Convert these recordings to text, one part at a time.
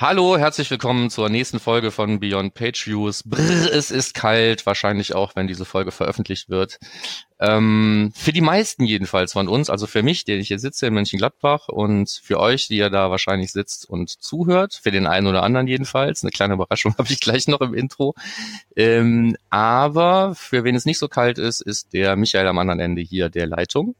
Hallo, herzlich willkommen zur nächsten Folge von Beyond Page Views. Brrr, es ist kalt, wahrscheinlich auch, wenn diese Folge veröffentlicht wird. Ähm, für die meisten jedenfalls von uns, also für mich, der ich hier sitze in Mönchengladbach und für euch, die ihr da wahrscheinlich sitzt und zuhört, für den einen oder anderen jedenfalls. Eine kleine Überraschung habe ich gleich noch im Intro. Ähm, aber für wen es nicht so kalt ist, ist der Michael am anderen Ende hier der Leitung.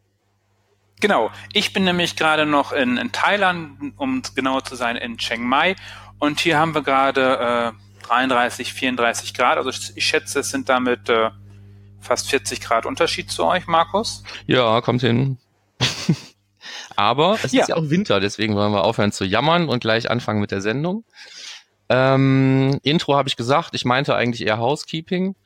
Genau. Ich bin nämlich gerade noch in, in Thailand, um genauer zu sein, in Chiang Mai. Und hier haben wir gerade äh, 33, 34 Grad. Also ich schätze, es sind damit äh, fast 40 Grad Unterschied zu euch, Markus. Ja, kommt hin. Aber es ja. ist ja auch Winter, deswegen wollen wir aufhören zu jammern und gleich anfangen mit der Sendung. Ähm, Intro habe ich gesagt, ich meinte eigentlich eher Housekeeping.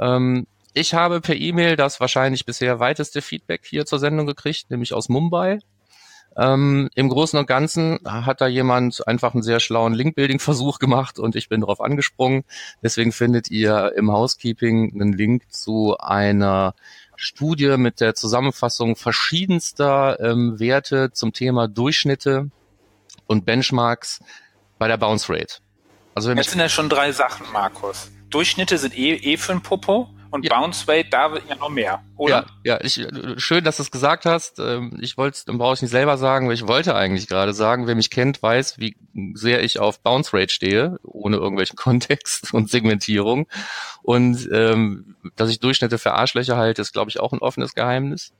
Ähm, ich habe per E-Mail das wahrscheinlich bisher weiteste Feedback hier zur Sendung gekriegt, nämlich aus Mumbai. Ähm, Im Großen und Ganzen hat da jemand einfach einen sehr schlauen Link-Building-Versuch gemacht und ich bin darauf angesprungen. Deswegen findet ihr im Housekeeping einen Link zu einer Studie mit der Zusammenfassung verschiedenster ähm, Werte zum Thema Durchschnitte und Benchmarks bei der Bounce Rate. Also wenn Jetzt sind ja schon drei Sachen, Markus. Durchschnitte sind eh, eh für ein Popo und ja. Bounce Rate, da wird ja noch mehr, oder? Ja, ja ich, schön, dass du es gesagt hast. Ähm, ich wollte es, dann brauche ich nicht selber sagen, weil ich wollte eigentlich gerade sagen, wer mich kennt, weiß, wie sehr ich auf Bounce Rate stehe, ohne irgendwelchen Kontext und Segmentierung. Und ähm, dass ich Durchschnitte für Arschlöcher halte, ist, glaube ich, auch ein offenes Geheimnis.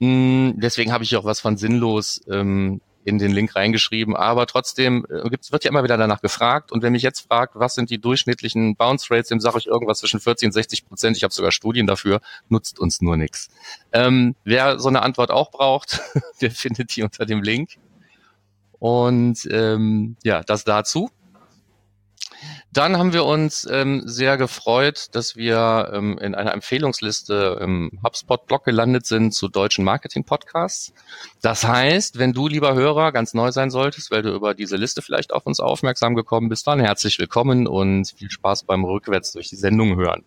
Hm, deswegen habe ich auch was von sinnlos ähm, in den Link reingeschrieben, aber trotzdem äh, gibt's, wird ja immer wieder danach gefragt und wenn mich jetzt fragt, was sind die durchschnittlichen Bounce Rates, dem sage ich irgendwas zwischen 40 und 60 Prozent, ich habe sogar Studien dafür, nutzt uns nur nichts. Ähm, wer so eine Antwort auch braucht, der findet die unter dem Link. Und ähm, ja, das dazu. Dann haben wir uns ähm, sehr gefreut, dass wir ähm, in einer Empfehlungsliste im HubSpot-Blog gelandet sind zu deutschen Marketing-Podcasts. Das heißt, wenn du, lieber Hörer, ganz neu sein solltest, weil du über diese Liste vielleicht auf uns aufmerksam gekommen bist, dann herzlich willkommen und viel Spaß beim Rückwärts durch die Sendung hören.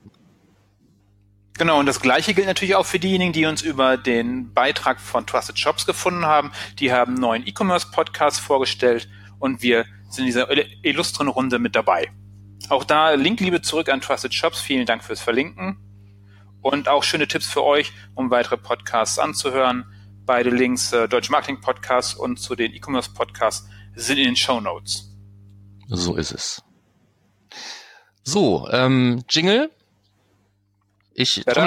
Genau, und das gleiche gilt natürlich auch für diejenigen, die uns über den Beitrag von Trusted Shops gefunden haben. Die haben einen neuen E-Commerce-Podcast vorgestellt und wir sind in dieser illustren Runde mit dabei. Auch da Linkliebe zurück an Trusted Shops. Vielen Dank fürs Verlinken. Und auch schöne Tipps für euch, um weitere Podcasts anzuhören. Beide Links, äh, Deutsche Marketing Podcast und zu den E-Commerce Podcasts, sind in den Show Notes. So ist es. So, ähm, Jingle. Ich Tisch, hört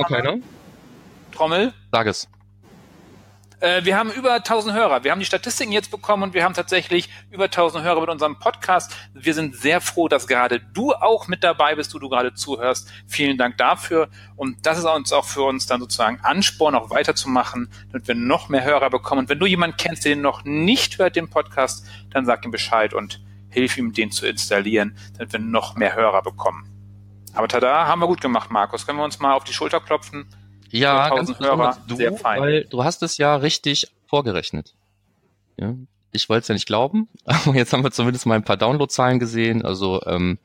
noch keiner. Trommel. Sag es. Äh, wir haben über 1000 Hörer. Wir haben die Statistiken jetzt bekommen und wir haben tatsächlich über 1000 Hörer mit unserem Podcast. Wir sind sehr froh, dass gerade du auch mit dabei bist, du du gerade zuhörst. Vielen Dank dafür. Und das ist uns auch für uns dann sozusagen Ansporn, auch weiterzumachen, damit wir noch mehr Hörer bekommen. Und wenn du jemanden kennst, den noch nicht hört, den Podcast, dann sag ihm Bescheid und hilf ihm, den zu installieren, damit wir noch mehr Hörer bekommen. Aber tada, haben wir gut gemacht, Markus. Können wir uns mal auf die Schulter klopfen? Ja, ganz Hörer, du, sehr fein. weil du hast es ja richtig vorgerechnet. Ja, ich wollte es ja nicht glauben, aber jetzt haben wir zumindest mal ein paar Downloadzahlen gesehen. Also ähm,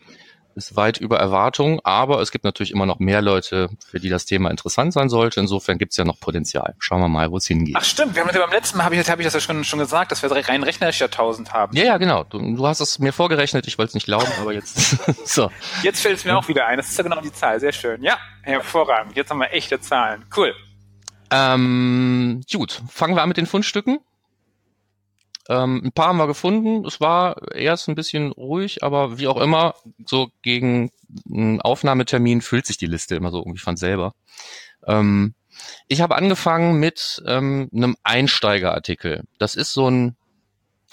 ist weit über Erwartung, aber es gibt natürlich immer noch mehr Leute, für die das Thema interessant sein sollte. Insofern gibt es ja noch Potenzial. Schauen wir mal, wo es hingeht. Ach stimmt, wir haben beim letzten Mal habe ich, hab ich das ja schon, schon gesagt, dass wir rein rechnerisch ja 1000 haben. Ja, ja, genau. Du, du hast es mir vorgerechnet, ich wollte es nicht glauben, aber jetzt so. Jetzt fällt es mir auch wieder ein. Das ist ja genau die Zahl. Sehr schön. Ja, hervorragend. Jetzt haben wir echte Zahlen. Cool. Ähm, gut, fangen wir an mit den Fundstücken. Ähm, ein paar haben wir gefunden. Es war erst ein bisschen ruhig, aber wie auch immer, so gegen einen Aufnahmetermin füllt sich die Liste immer so irgendwie von selber. Ähm, ich habe angefangen mit ähm, einem Einsteigerartikel. Das ist so ein,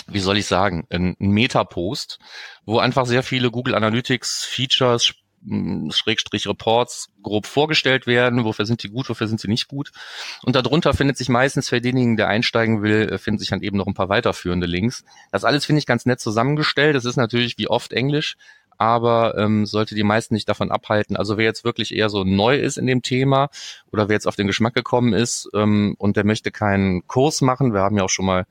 wie soll ich sagen, ein Meta-Post, wo einfach sehr viele Google Analytics Features, Schrägstrich Reports grob vorgestellt werden, wofür sind die gut, wofür sind sie nicht gut. Und darunter findet sich meistens für denjenigen, der einsteigen will, äh, finden sich dann eben noch ein paar weiterführende Links. Das alles finde ich ganz nett zusammengestellt. Das ist natürlich wie oft Englisch, aber ähm, sollte die meisten nicht davon abhalten. Also wer jetzt wirklich eher so neu ist in dem Thema oder wer jetzt auf den Geschmack gekommen ist ähm, und der möchte keinen Kurs machen, wir haben ja auch schon mal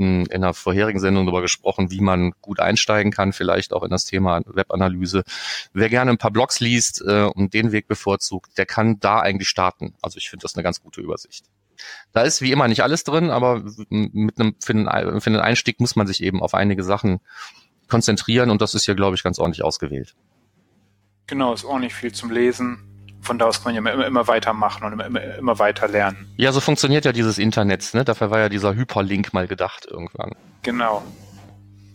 in einer vorherigen Sendung darüber gesprochen, wie man gut einsteigen kann, vielleicht auch in das Thema Webanalyse. Wer gerne ein paar Blogs liest äh, und den Weg bevorzugt, der kann da eigentlich starten. Also ich finde das eine ganz gute Übersicht. Da ist wie immer nicht alles drin, aber mit einem, für, den, für den Einstieg muss man sich eben auf einige Sachen konzentrieren und das ist hier, glaube ich, ganz ordentlich ausgewählt. Genau, ist ordentlich viel zum Lesen. Von da aus kann man ja immer, immer weitermachen und immer, immer, weiter lernen. Ja, so funktioniert ja dieses Internet. Ne? Dafür war ja dieser Hyperlink mal gedacht irgendwann. Genau.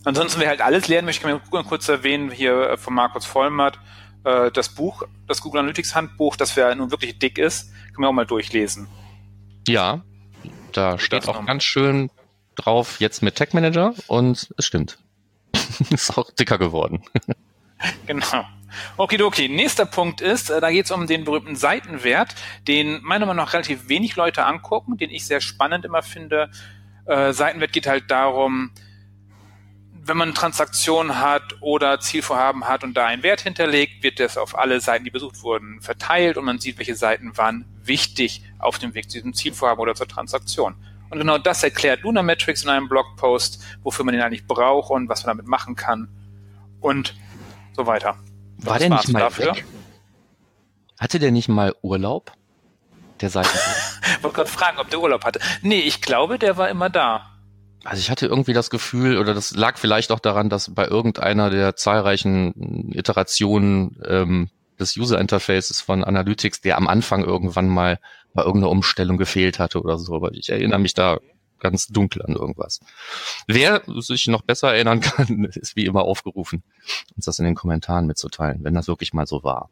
Ansonsten, wer halt alles lernen möchte, kann man kurz erwähnen, hier äh, von Markus Vollmatt, äh, das Buch, das Google Analytics Handbuch, das ja nun wirklich dick ist, kann man auch mal durchlesen. Ja, da steht auch ganz schön drauf, jetzt mit Tech Manager und es stimmt. ist auch dicker geworden. genau. Okidoki. Nächster Punkt ist, äh, da geht es um den berühmten Seitenwert, den meiner Meinung nach relativ wenig Leute angucken, den ich sehr spannend immer finde. Äh, Seitenwert geht halt darum, wenn man Transaktionen hat oder Zielvorhaben hat und da einen Wert hinterlegt, wird das auf alle Seiten, die besucht wurden, verteilt und man sieht, welche Seiten waren wichtig auf dem Weg zu diesem Zielvorhaben oder zur Transaktion. Und genau das erklärt Lunametrics in einem Blogpost, wofür man den eigentlich braucht und was man damit machen kann und so weiter. War das der nicht mal dafür. weg? Hatte der nicht mal Urlaub? Der Seitenwert? ich wollte gerade fragen, ob der Urlaub hatte. Nee, ich glaube, der war immer da. Also ich hatte irgendwie das Gefühl, oder das lag vielleicht auch daran, dass bei irgendeiner der zahlreichen Iterationen ähm, des User Interfaces von Analytics, der am Anfang irgendwann mal bei irgendeiner Umstellung gefehlt hatte oder so. Aber ich erinnere mich da ganz dunkel an irgendwas. Wer sich noch besser erinnern kann, ist wie immer aufgerufen, uns das in den Kommentaren mitzuteilen, wenn das wirklich mal so war.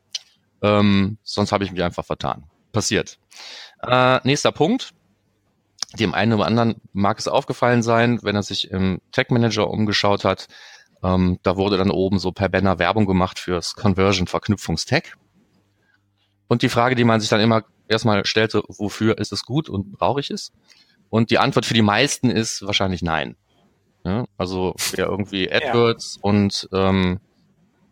Ähm, sonst habe ich mich einfach vertan. Passiert. Äh, nächster Punkt dem einen oder anderen mag es aufgefallen sein, wenn er sich im Tag Manager umgeschaut hat. Ähm, da wurde dann oben so per Banner Werbung gemacht fürs Conversion Verknüpfungstag. Und die Frage, die man sich dann immer erstmal stellte, wofür ist es gut und brauche ich es? Und die Antwort für die meisten ist wahrscheinlich nein. Ja, also wer irgendwie AdWords ja. und ähm,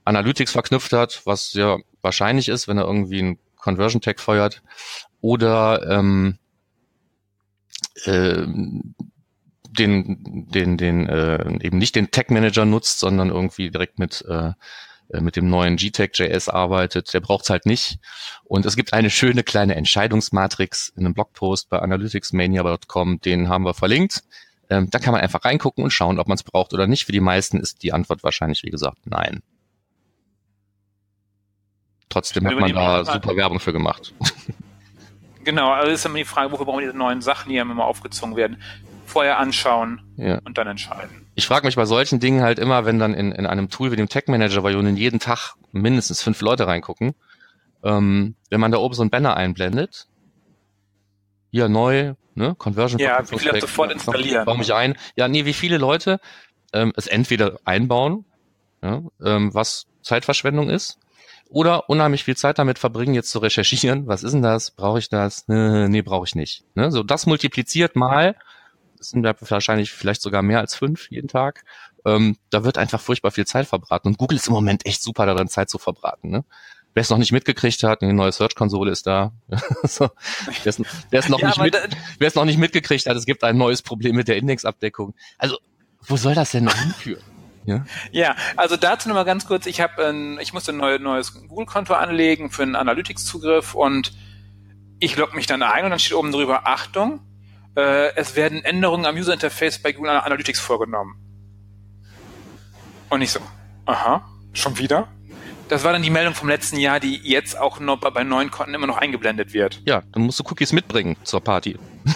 Analytics verknüpft hat, was ja wahrscheinlich ist, wenn er irgendwie einen Conversion Tag feuert, oder ähm, äh, den, den, den, äh, eben nicht den Tag Manager nutzt, sondern irgendwie direkt mit, äh, äh mit dem neuen GTAG.js arbeitet, der braucht's halt nicht. Und es gibt eine schöne kleine Entscheidungsmatrix in einem Blogpost bei analyticsmania.com, den haben wir verlinkt. Ähm, da kann man einfach reingucken und schauen, ob man es braucht oder nicht. Für die meisten ist die Antwort wahrscheinlich, wie gesagt, nein. Trotzdem hat man da super Werbung für gemacht. Genau, also ist immer die Frage, wofür brauchen wir diese neuen Sachen, die immer aufgezogen werden. Vorher anschauen ja. und dann entscheiden. Ich frage mich bei solchen Dingen halt immer, wenn dann in, in einem Tool wie dem Tech Manager, weil nun jeden Tag mindestens fünf Leute reingucken, ähm, wenn man da oben so ein Banner einblendet, hier neu, ne, Conversion. Ja, wie viele sofort installieren. Baue mich ein. Ja, nee, wie viele Leute ähm, es entweder einbauen, ja, ähm, was Zeitverschwendung ist, oder unheimlich viel Zeit damit verbringen, jetzt zu recherchieren, was ist denn das, brauche ich das, nee, nee brauche ich nicht. Ne? So das multipliziert mal, sind wahrscheinlich vielleicht sogar mehr als fünf jeden Tag, ähm, da wird einfach furchtbar viel Zeit verbraten und Google ist im Moment echt super darin, Zeit zu verbraten. Ne? Wer es noch nicht mitgekriegt hat, eine neue Search-Konsole ist da. so, wer es noch, ja, mit, noch nicht mitgekriegt hat, es gibt ein neues Problem mit der Indexabdeckung. Also, wo soll das denn noch hinführen? Ja, ja also dazu nochmal ganz kurz, ich habe ein, ich musste ein neues, neues Google-Konto anlegen für einen Analytics-Zugriff und ich logge mich dann ein und dann steht oben drüber, Achtung, äh, es werden Änderungen am User-Interface bei Google Analytics vorgenommen. Und ich so, aha, schon wieder? Das war dann die Meldung vom letzten Jahr, die jetzt auch noch bei, neuen Konten immer noch eingeblendet wird. Ja, dann musst du Cookies mitbringen zur Party.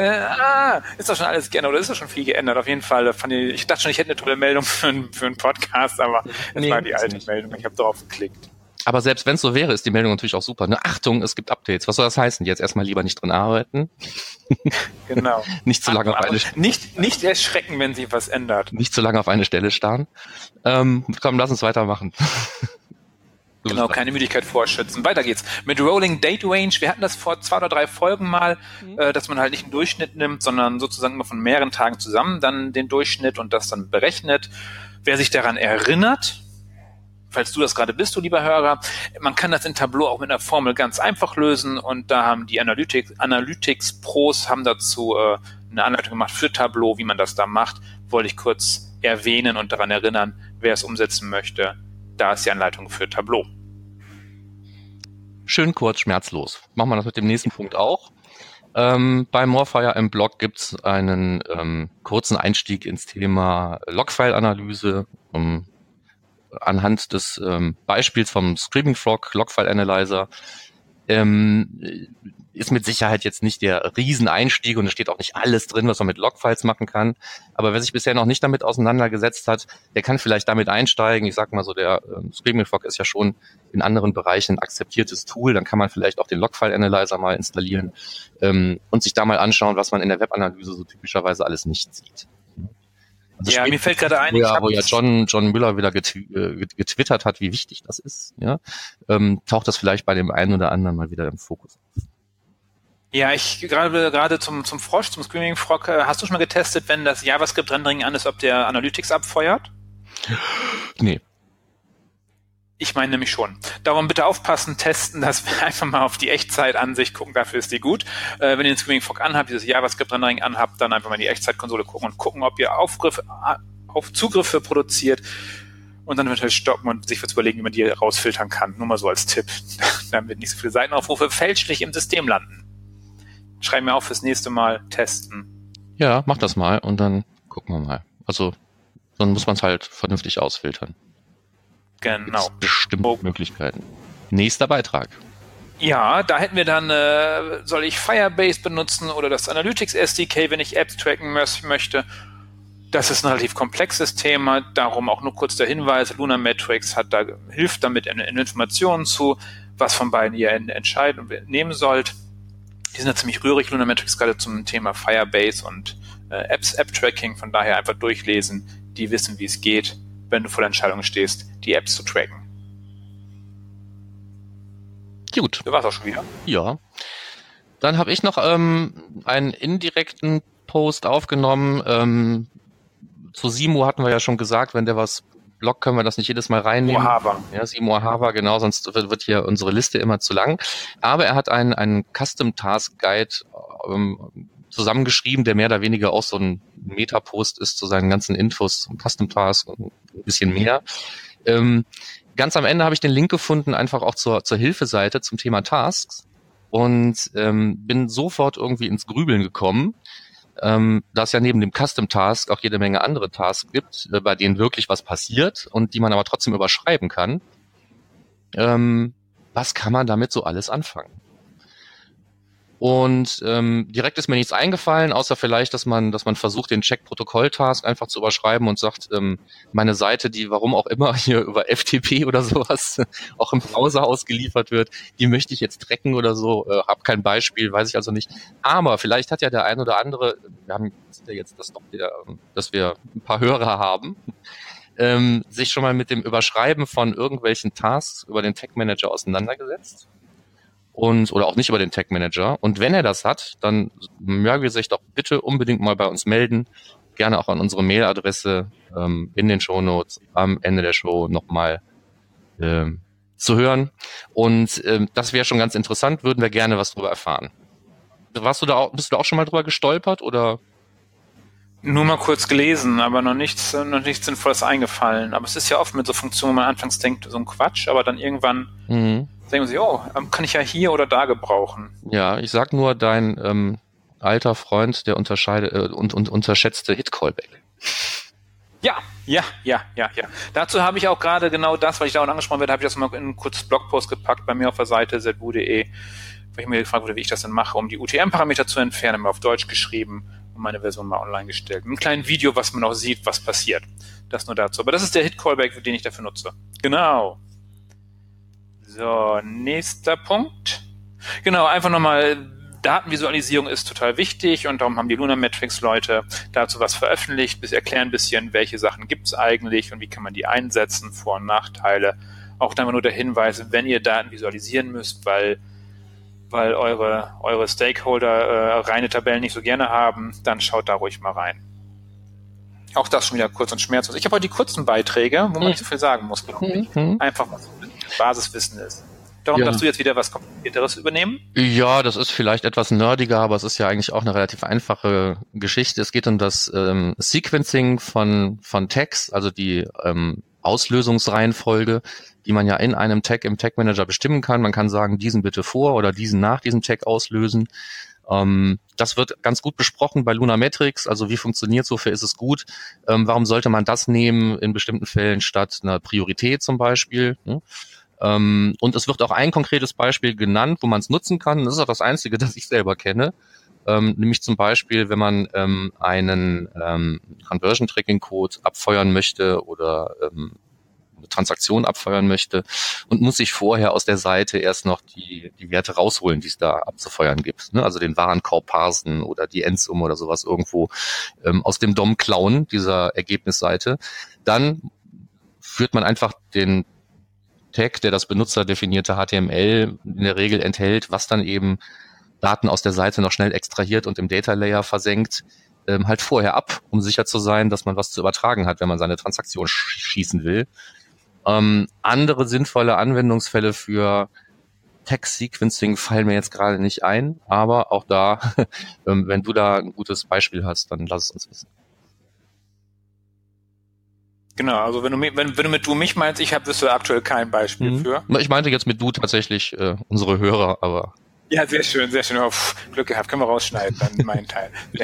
ah, ist doch schon alles geändert oder ist doch schon viel geändert? Auf jeden Fall. Fand ich, ich dachte schon, ich hätte eine tolle Meldung für, einen, für einen Podcast, aber es nee, war die alte nicht. Meldung. Ich habe drauf geklickt. Aber selbst wenn es so wäre, ist die Meldung natürlich auch super. Ne? Achtung, es gibt Updates. Was soll das heißen? Jetzt erstmal lieber nicht drin arbeiten. Genau. nicht zu lange auf eine nicht nicht erschrecken, wenn sich was ändert. Nicht zu lange auf eine Stelle starren. Ähm, komm, lass uns weitermachen. genau, keine Müdigkeit vorschützen. Weiter geht's. Mit Rolling Date Range, wir hatten das vor zwei oder drei Folgen mal, mhm. äh, dass man halt nicht einen Durchschnitt nimmt, sondern sozusagen immer von mehreren Tagen zusammen dann den Durchschnitt und das dann berechnet. Wer sich daran erinnert, falls du das gerade bist, du lieber Hörer, man kann das in Tableau auch mit einer Formel ganz einfach lösen und da haben die Analytics, Analytics Pros haben dazu äh, eine Anleitung gemacht für Tableau, wie man das da macht. Wollte ich kurz erwähnen und daran erinnern, wer es umsetzen möchte. Da ist die Anleitung für Tableau. Schön kurz, schmerzlos. Machen wir das mit dem nächsten Punkt auch. Ähm, bei Morfire im Blog gibt's einen ähm, kurzen Einstieg ins Thema Logfile-Analyse. Um, anhand des ähm, Beispiels vom Screaming Frog Logfile Analyzer ähm, ist mit Sicherheit jetzt nicht der Rieseneinstieg und es steht auch nicht alles drin, was man mit Logfiles machen kann. Aber wer sich bisher noch nicht damit auseinandergesetzt hat, der kann vielleicht damit einsteigen. Ich sag mal so, der ähm, Screaming Frog ist ja schon in anderen Bereichen ein akzeptiertes Tool. Dann kann man vielleicht auch den Logfile Analyzer mal installieren ähm, und sich da mal anschauen, was man in der Webanalyse so typischerweise alles nicht sieht. Also ja, mir fällt gerade ein, wo ja, wo ja John, John Müller wieder äh, getwittert hat, wie wichtig das ist, ja, ähm, taucht das vielleicht bei dem einen oder anderen mal wieder im Fokus. Ja, ich gerade gerade zum zum Frosch, zum Screaming Frog, äh, hast du schon mal getestet, wenn das JavaScript Rendering an ist, ob der Analytics abfeuert? Nee. Ich meine nämlich schon. Darum bitte aufpassen, testen, dass wir einfach mal auf die Echtzeitansicht gucken, dafür ist die gut. Äh, wenn ihr den Screaming Frog anhabt, dieses JavaScript-Rendering anhabt, dann einfach mal in die Echtzeitkonsole gucken und gucken, ob ihr Aufgriffe, auf Zugriffe produziert und dann eventuell stoppen und sich was überlegen, wie man die rausfiltern kann. Nur mal so als Tipp, damit nicht so viele Seitenaufrufe fälschlich im System landen. Schreib mir auf fürs nächste Mal testen. Ja, mach das mal und dann gucken wir mal. Also, dann muss man es halt vernünftig ausfiltern. Genau. Bestimmt oh. Möglichkeiten. Nächster Beitrag. Ja, da hätten wir dann, äh, soll ich Firebase benutzen oder das Analytics SDK, wenn ich Apps tracken möchte. Das ist ein relativ komplexes Thema, darum auch nur kurz der Hinweis, Luna Metrics hat da, hilft damit in, in Informationen zu, was von beiden ihr entscheiden und nehmen sollt. Die sind ja ziemlich rührig, Luna Metrics gerade zum Thema Firebase und äh, Apps, App-Tracking, von daher einfach durchlesen, die wissen, wie es geht wenn du vor der Entscheidung stehst, die Apps zu tracken. Gut. Du warst auch schon wieder. Ja. Dann habe ich noch ähm, einen indirekten Post aufgenommen. Ähm, zu Simo hatten wir ja schon gesagt, wenn der was blockt, können wir das nicht jedes Mal reinnehmen. Mohava. Ja, Simo Hava, genau, sonst wird, wird hier unsere Liste immer zu lang. Aber er hat einen, einen Custom Task Guide ähm, zusammengeschrieben, der mehr oder weniger auch so ein Meta-Post ist zu seinen ganzen Infos zum Custom Task und ein bisschen mehr. Ähm, ganz am Ende habe ich den Link gefunden, einfach auch zur, zur Hilfeseite zum Thema Tasks und ähm, bin sofort irgendwie ins Grübeln gekommen, ähm, da es ja neben dem Custom Task auch jede Menge andere Tasks gibt, äh, bei denen wirklich was passiert und die man aber trotzdem überschreiben kann. Ähm, was kann man damit so alles anfangen? Und ähm, direkt ist mir nichts eingefallen, außer vielleicht, dass man, dass man versucht, den Check-Protokoll-Task einfach zu überschreiben und sagt, ähm, meine Seite, die warum auch immer hier über FTP oder sowas auch im Browser ausgeliefert wird, die möchte ich jetzt tracken oder so, äh, habe kein Beispiel, weiß ich also nicht. Aber vielleicht hat ja der ein oder andere, wir haben ja jetzt das doch, der, dass wir ein paar Hörer haben, ähm, sich schon mal mit dem Überschreiben von irgendwelchen Tasks über den Tech Manager auseinandergesetzt und oder auch nicht über den Tech Manager. Und wenn er das hat, dann möge er sich doch bitte unbedingt mal bei uns melden. Gerne auch an unsere Mailadresse ähm, in den Show Notes am Ende der Show nochmal ähm, zu hören. Und ähm, das wäre schon ganz interessant, würden wir gerne was darüber erfahren. Warst du da auch, bist du da auch schon mal drüber gestolpert oder? Nur mal kurz gelesen, aber noch nichts, noch nichts Sinnvolles eingefallen. Aber es ist ja oft mit so Funktionen, wo man anfangs denkt, so ein Quatsch, aber dann irgendwann mhm denken sie, oh, ähm, kann ich ja hier oder da gebrauchen. Ja, ich sag nur dein ähm, alter Freund, der unterscheide äh, und, und unterschätzte Hit-Callback. Ja, ja, ja, ja, ja. Dazu habe ich auch gerade genau das, was ich da auch angesprochen werde, habe ich das mal in einen kurzes Blogpost gepackt bei mir auf der Seite zbu.de, weil ich mir gefragt wurde, wie ich das denn mache, um die UTM-Parameter zu entfernen, mal auf Deutsch geschrieben und meine Version mal online gestellt. Mit einem kleinen Video, was man auch sieht, was passiert. Das nur dazu. Aber das ist der Hit-Callback, den ich dafür nutze. Genau. So, nächster Punkt. Genau, einfach nochmal, Datenvisualisierung ist total wichtig und darum haben die Luna Metrics Leute dazu was veröffentlicht, bis erklären ein bisschen, welche Sachen gibt es eigentlich und wie kann man die einsetzen, Vor- und Nachteile Auch dann nur der Hinweis, wenn ihr Daten visualisieren müsst, weil, weil eure, eure Stakeholder äh, reine Tabellen nicht so gerne haben, dann schaut da ruhig mal rein. Auch das schon wieder kurz und schmerzlos. Ich habe heute die kurzen Beiträge, wo man mhm. nicht so viel sagen muss, Mhm. Einfach was Basiswissen ist. Darum ja. darfst du jetzt wieder was Komplizierteres übernehmen? Ja, das ist vielleicht etwas nerdiger, aber es ist ja eigentlich auch eine relativ einfache Geschichte. Es geht um das ähm, Sequencing von, von Tags, also die ähm, Auslösungsreihenfolge, die man ja in einem Tag im Tag Manager bestimmen kann. Man kann sagen, diesen bitte vor oder diesen nach diesem Tag auslösen. Ähm, das wird ganz gut besprochen bei Lunametrics. Also wie funktioniert so, für ist es gut? Ähm, warum sollte man das nehmen in bestimmten Fällen statt einer Priorität zum Beispiel? Hm? Ähm, und es wird auch ein konkretes Beispiel genannt, wo man es nutzen kann. Das ist auch das einzige, das ich selber kenne. Ähm, nämlich zum Beispiel, wenn man ähm, einen ähm, Conversion Tracking Code abfeuern möchte oder ähm, eine Transaktion abfeuern möchte und muss sich vorher aus der Seite erst noch die, die Werte rausholen, die es da abzufeuern gibt. Ne? Also den Warenkorb parsen oder die Endsumme oder sowas irgendwo ähm, aus dem DOM klauen, dieser Ergebnisseite. Dann führt man einfach den Tag, der das benutzerdefinierte HTML in der Regel enthält, was dann eben Daten aus der Seite noch schnell extrahiert und im Data Layer versenkt, ähm, halt vorher ab, um sicher zu sein, dass man was zu übertragen hat, wenn man seine Transaktion sch schießen will. Ähm, andere sinnvolle Anwendungsfälle für Text-Sequencing fallen mir jetzt gerade nicht ein, aber auch da, ähm, wenn du da ein gutes Beispiel hast, dann lass es uns wissen. Genau, also wenn du, wenn, wenn du mit du mich meinst, ich habe wirst du aktuell kein Beispiel mhm. für. Ich meinte jetzt mit du tatsächlich äh, unsere Hörer, aber. Ja, sehr schön, sehr schön. Oh, pff, Glück gehabt, können wir rausschneiden, dann mein Teil.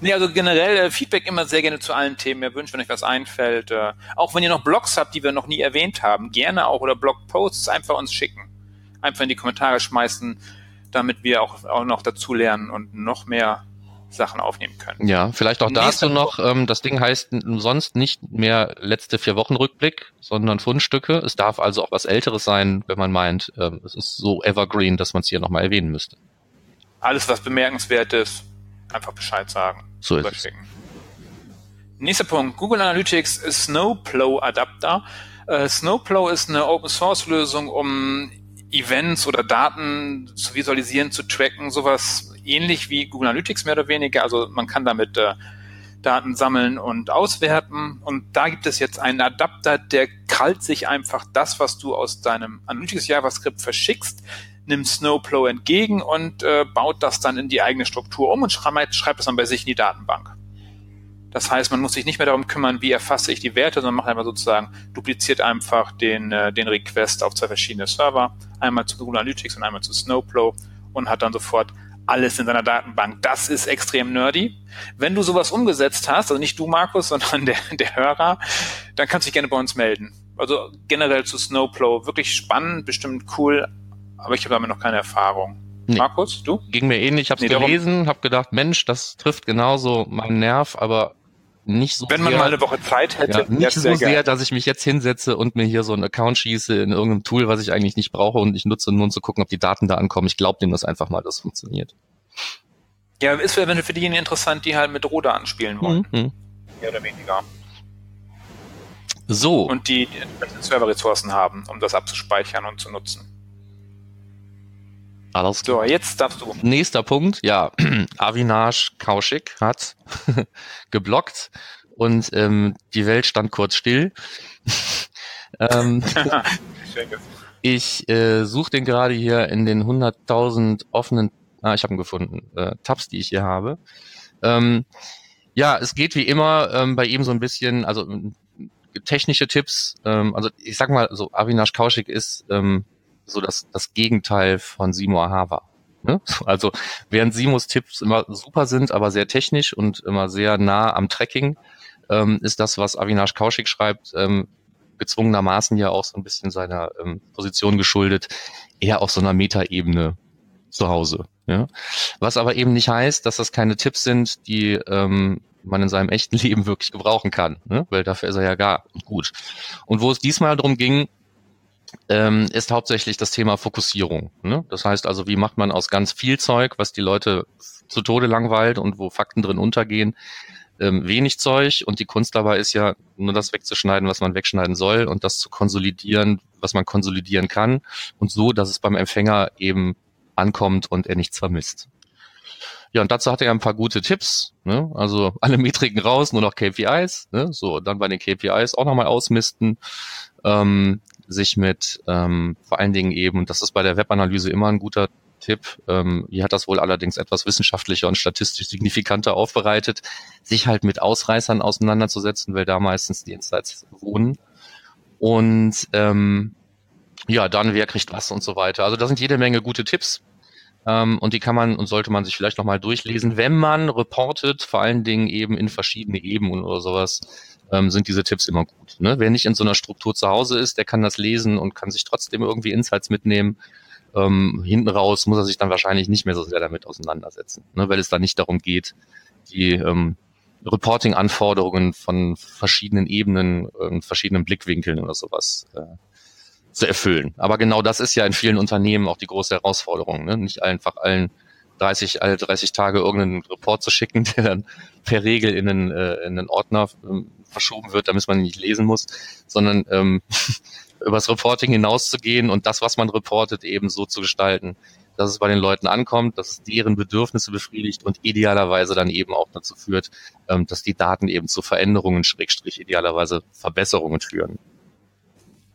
nee, also generell äh, Feedback immer sehr gerne zu allen Themen. Mir wünscht, wenn euch was einfällt. Äh, auch wenn ihr noch Blogs habt, die wir noch nie erwähnt haben, gerne auch oder Blogposts einfach uns schicken. Einfach in die Kommentare schmeißen, damit wir auch, auch noch dazu lernen und noch mehr Sachen aufnehmen können. Ja, vielleicht auch dazu noch, ähm, das Ding heißt sonst nicht mehr letzte vier Wochen Rückblick, sondern Fundstücke. Es darf also auch was Älteres sein, wenn man meint, ähm, es ist so evergreen, dass man es hier nochmal erwähnen müsste. Alles, was bemerkenswert ist, einfach Bescheid sagen. So ist es. Nächster Punkt. Google Analytics Snowplow Adapter. Äh, Snowplow ist eine Open Source Lösung, um Events oder Daten zu visualisieren, zu tracken, sowas ähnlich wie Google Analytics mehr oder weniger. Also man kann damit äh, Daten sammeln und auswerten. Und da gibt es jetzt einen Adapter, der krallt sich einfach das, was du aus deinem Analytics JavaScript verschickst, nimmt Snowplow entgegen und äh, baut das dann in die eigene Struktur um und schreibt, schreibt es dann bei sich in die Datenbank. Das heißt, man muss sich nicht mehr darum kümmern, wie erfasse ich die Werte, sondern macht einfach sozusagen, dupliziert einfach den, äh, den Request auf zwei verschiedene Server, einmal zu Google Analytics und einmal zu Snowplow und hat dann sofort alles in seiner Datenbank. Das ist extrem nerdy. Wenn du sowas umgesetzt hast, also nicht du, Markus, sondern der, der Hörer, dann kannst du dich gerne bei uns melden. Also generell zu Snowplow, wirklich spannend, bestimmt cool, aber ich habe damit noch keine Erfahrung. Nee. Markus, du? Ging mir ähnlich. Ich habe es nee, gelesen, habe gedacht, Mensch, das trifft genauso meinen Nerv, aber nicht so Wenn man sehr, mal eine Woche Zeit hätte, ja, nicht so sehr, sehr dass ich mich jetzt hinsetze und mir hier so einen Account schieße in irgendeinem Tool, was ich eigentlich nicht brauche und ich nutze nur um zu gucken, ob die Daten da ankommen. Ich glaube dem das einfach mal, dass funktioniert. Ja, ist für, für diejenigen interessant, die halt mit Rohdaten spielen wollen. Mhm. Mehr oder weniger. So. Und die, die Serverressourcen haben, um das abzuspeichern und zu nutzen. Alles klar. So, jetzt darfst du. Nächster Punkt, ja, Avinash Kaushik hat geblockt und ähm, die Welt stand kurz still. ähm, ich äh, suche den gerade hier in den 100.000 offenen, ah, ich habe ihn gefunden, äh, Tabs, die ich hier habe. Ähm, ja, es geht wie immer ähm, bei ihm so ein bisschen, also technische Tipps, ähm, also ich sag mal so, Avinash Kaushik ist ähm, so das, das Gegenteil von Simo Ahava. Ne? Also während Simos Tipps immer super sind, aber sehr technisch und immer sehr nah am Tracking, ähm, ist das, was Avinash Kaushik schreibt, ähm, gezwungenermaßen ja auch so ein bisschen seiner ähm, Position geschuldet, eher auf so einer Metaebene zu Hause. Ja? Was aber eben nicht heißt, dass das keine Tipps sind, die ähm, man in seinem echten Leben wirklich gebrauchen kann, ne? weil dafür ist er ja gar gut. Und wo es diesmal darum ging, ähm, ist hauptsächlich das Thema Fokussierung. Ne? Das heißt also, wie macht man aus ganz viel Zeug, was die Leute zu Tode langweilt und wo Fakten drin untergehen, ähm, wenig Zeug und die Kunst dabei ist ja nur das wegzuschneiden, was man wegschneiden soll und das zu konsolidieren, was man konsolidieren kann und so, dass es beim Empfänger eben ankommt und er nichts vermisst. Ja, und dazu hat er ein paar gute Tipps. Ne? Also alle Metriken raus, nur noch KPIs. Ne? So, dann bei den KPIs auch nochmal ausmisten. Ähm, sich mit ähm, vor allen Dingen eben, und das ist bei der Webanalyse immer ein guter Tipp, ähm, hier hat das wohl allerdings etwas wissenschaftlicher und statistisch signifikanter aufbereitet, sich halt mit Ausreißern auseinanderzusetzen, weil da meistens die Insights wohnen. Und ähm, ja, dann wer kriegt was und so weiter. Also da sind jede Menge gute Tipps. Ähm, und die kann man und sollte man sich vielleicht nochmal durchlesen. Wenn man reportet, vor allen Dingen eben in verschiedene Ebenen oder sowas, ähm, sind diese Tipps immer gut. Ne? Wer nicht in so einer Struktur zu Hause ist, der kann das lesen und kann sich trotzdem irgendwie Insights mitnehmen. Ähm, hinten raus muss er sich dann wahrscheinlich nicht mehr so sehr damit auseinandersetzen, ne? weil es da nicht darum geht, die ähm, Reporting-Anforderungen von verschiedenen Ebenen, äh, verschiedenen Blickwinkeln oder sowas äh, zu erfüllen. Aber genau das ist ja in vielen Unternehmen auch die große Herausforderung. Ne? Nicht einfach allen 30, alle 30 Tage irgendeinen Report zu schicken, der dann per Regel in einen, äh, in einen Ordner ähm, verschoben wird, damit man nicht lesen muss, sondern ähm, übers Reporting hinauszugehen und das, was man reportet, eben so zu gestalten, dass es bei den Leuten ankommt, dass es deren Bedürfnisse befriedigt und idealerweise dann eben auch dazu führt, ähm, dass die Daten eben zu Veränderungen, Schrägstrich idealerweise Verbesserungen führen.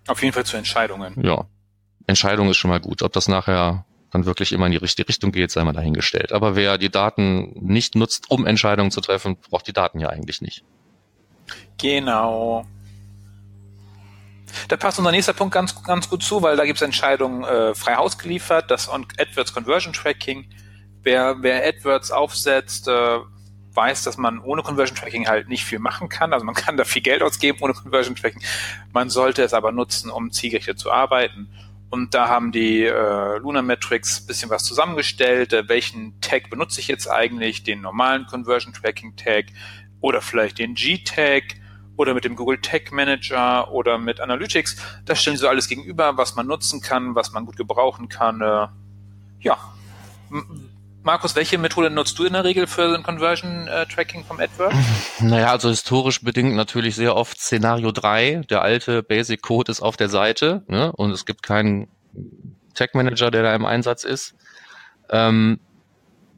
Auf jeden Fall zu Entscheidungen. Ja. Entscheidung ist schon mal gut. Ob das nachher dann wirklich immer in die richtige Richtung geht, sei mal dahingestellt. Aber wer die Daten nicht nutzt, um Entscheidungen zu treffen, braucht die Daten ja eigentlich nicht. Genau. Da passt unser nächster Punkt ganz, ganz gut zu, weil da gibt es Entscheidungen äh, frei Haus geliefert, das AdWords Conversion Tracking. Wer, wer AdWords aufsetzt, äh, weiß, dass man ohne Conversion Tracking halt nicht viel machen kann. Also man kann da viel Geld ausgeben ohne Conversion Tracking. Man sollte es aber nutzen, um zielgerichtet zu arbeiten. Und da haben die äh, Luna Metrics bisschen was zusammengestellt. Äh, welchen Tag benutze ich jetzt eigentlich? Den normalen Conversion Tracking Tag oder vielleicht den G-Tag oder mit dem Google Tag Manager oder mit Analytics. Da stellen sie so alles gegenüber, was man nutzen kann, was man gut gebrauchen kann. Äh, ja, Markus, welche Methode nutzt du in der Regel für ein Conversion äh, Tracking vom AdWords? Naja, also historisch bedingt natürlich sehr oft Szenario 3. Der alte Basic Code ist auf der Seite ne? und es gibt keinen Tag Manager, der da im Einsatz ist. Ähm,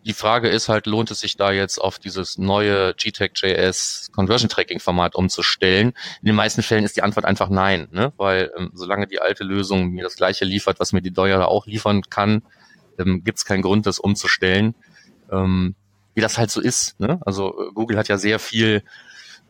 die Frage ist halt, lohnt es sich da jetzt auf dieses neue GTAG.js Conversion Tracking Format umzustellen? In den meisten Fällen ist die Antwort einfach nein, ne? weil ähm, solange die alte Lösung mir das gleiche liefert, was mir die Deuer auch liefern kann, ähm, gibt es keinen Grund, das umzustellen. Ähm, wie das halt so ist. Ne? Also äh, Google hat ja sehr viel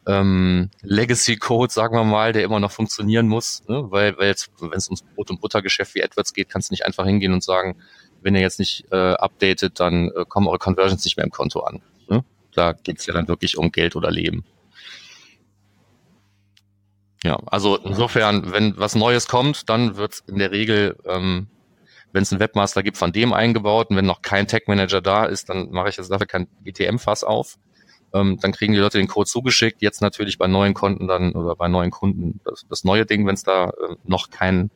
ähm, Legacy-Code, sagen wir mal, der immer noch funktionieren muss, ne? weil, weil wenn es ums Brot- und Buttergeschäft wie AdWords geht, kannst du nicht einfach hingehen und sagen, wenn ihr jetzt nicht äh, updatet, dann äh, kommen eure Conversions nicht mehr im Konto an. Ne? Da geht's ja dann wirklich um Geld oder Leben. Ja, also insofern, wenn was Neues kommt, dann wird's in der Regel ähm, wenn es einen Webmaster gibt, von dem eingebaut und wenn noch kein Tag Manager da ist, dann mache ich jetzt dafür kein GTM-Fass auf. Ähm, dann kriegen die Leute den Code zugeschickt. Jetzt natürlich bei neuen Konten dann oder bei neuen Kunden das, das neue Ding, wenn es da äh, noch kein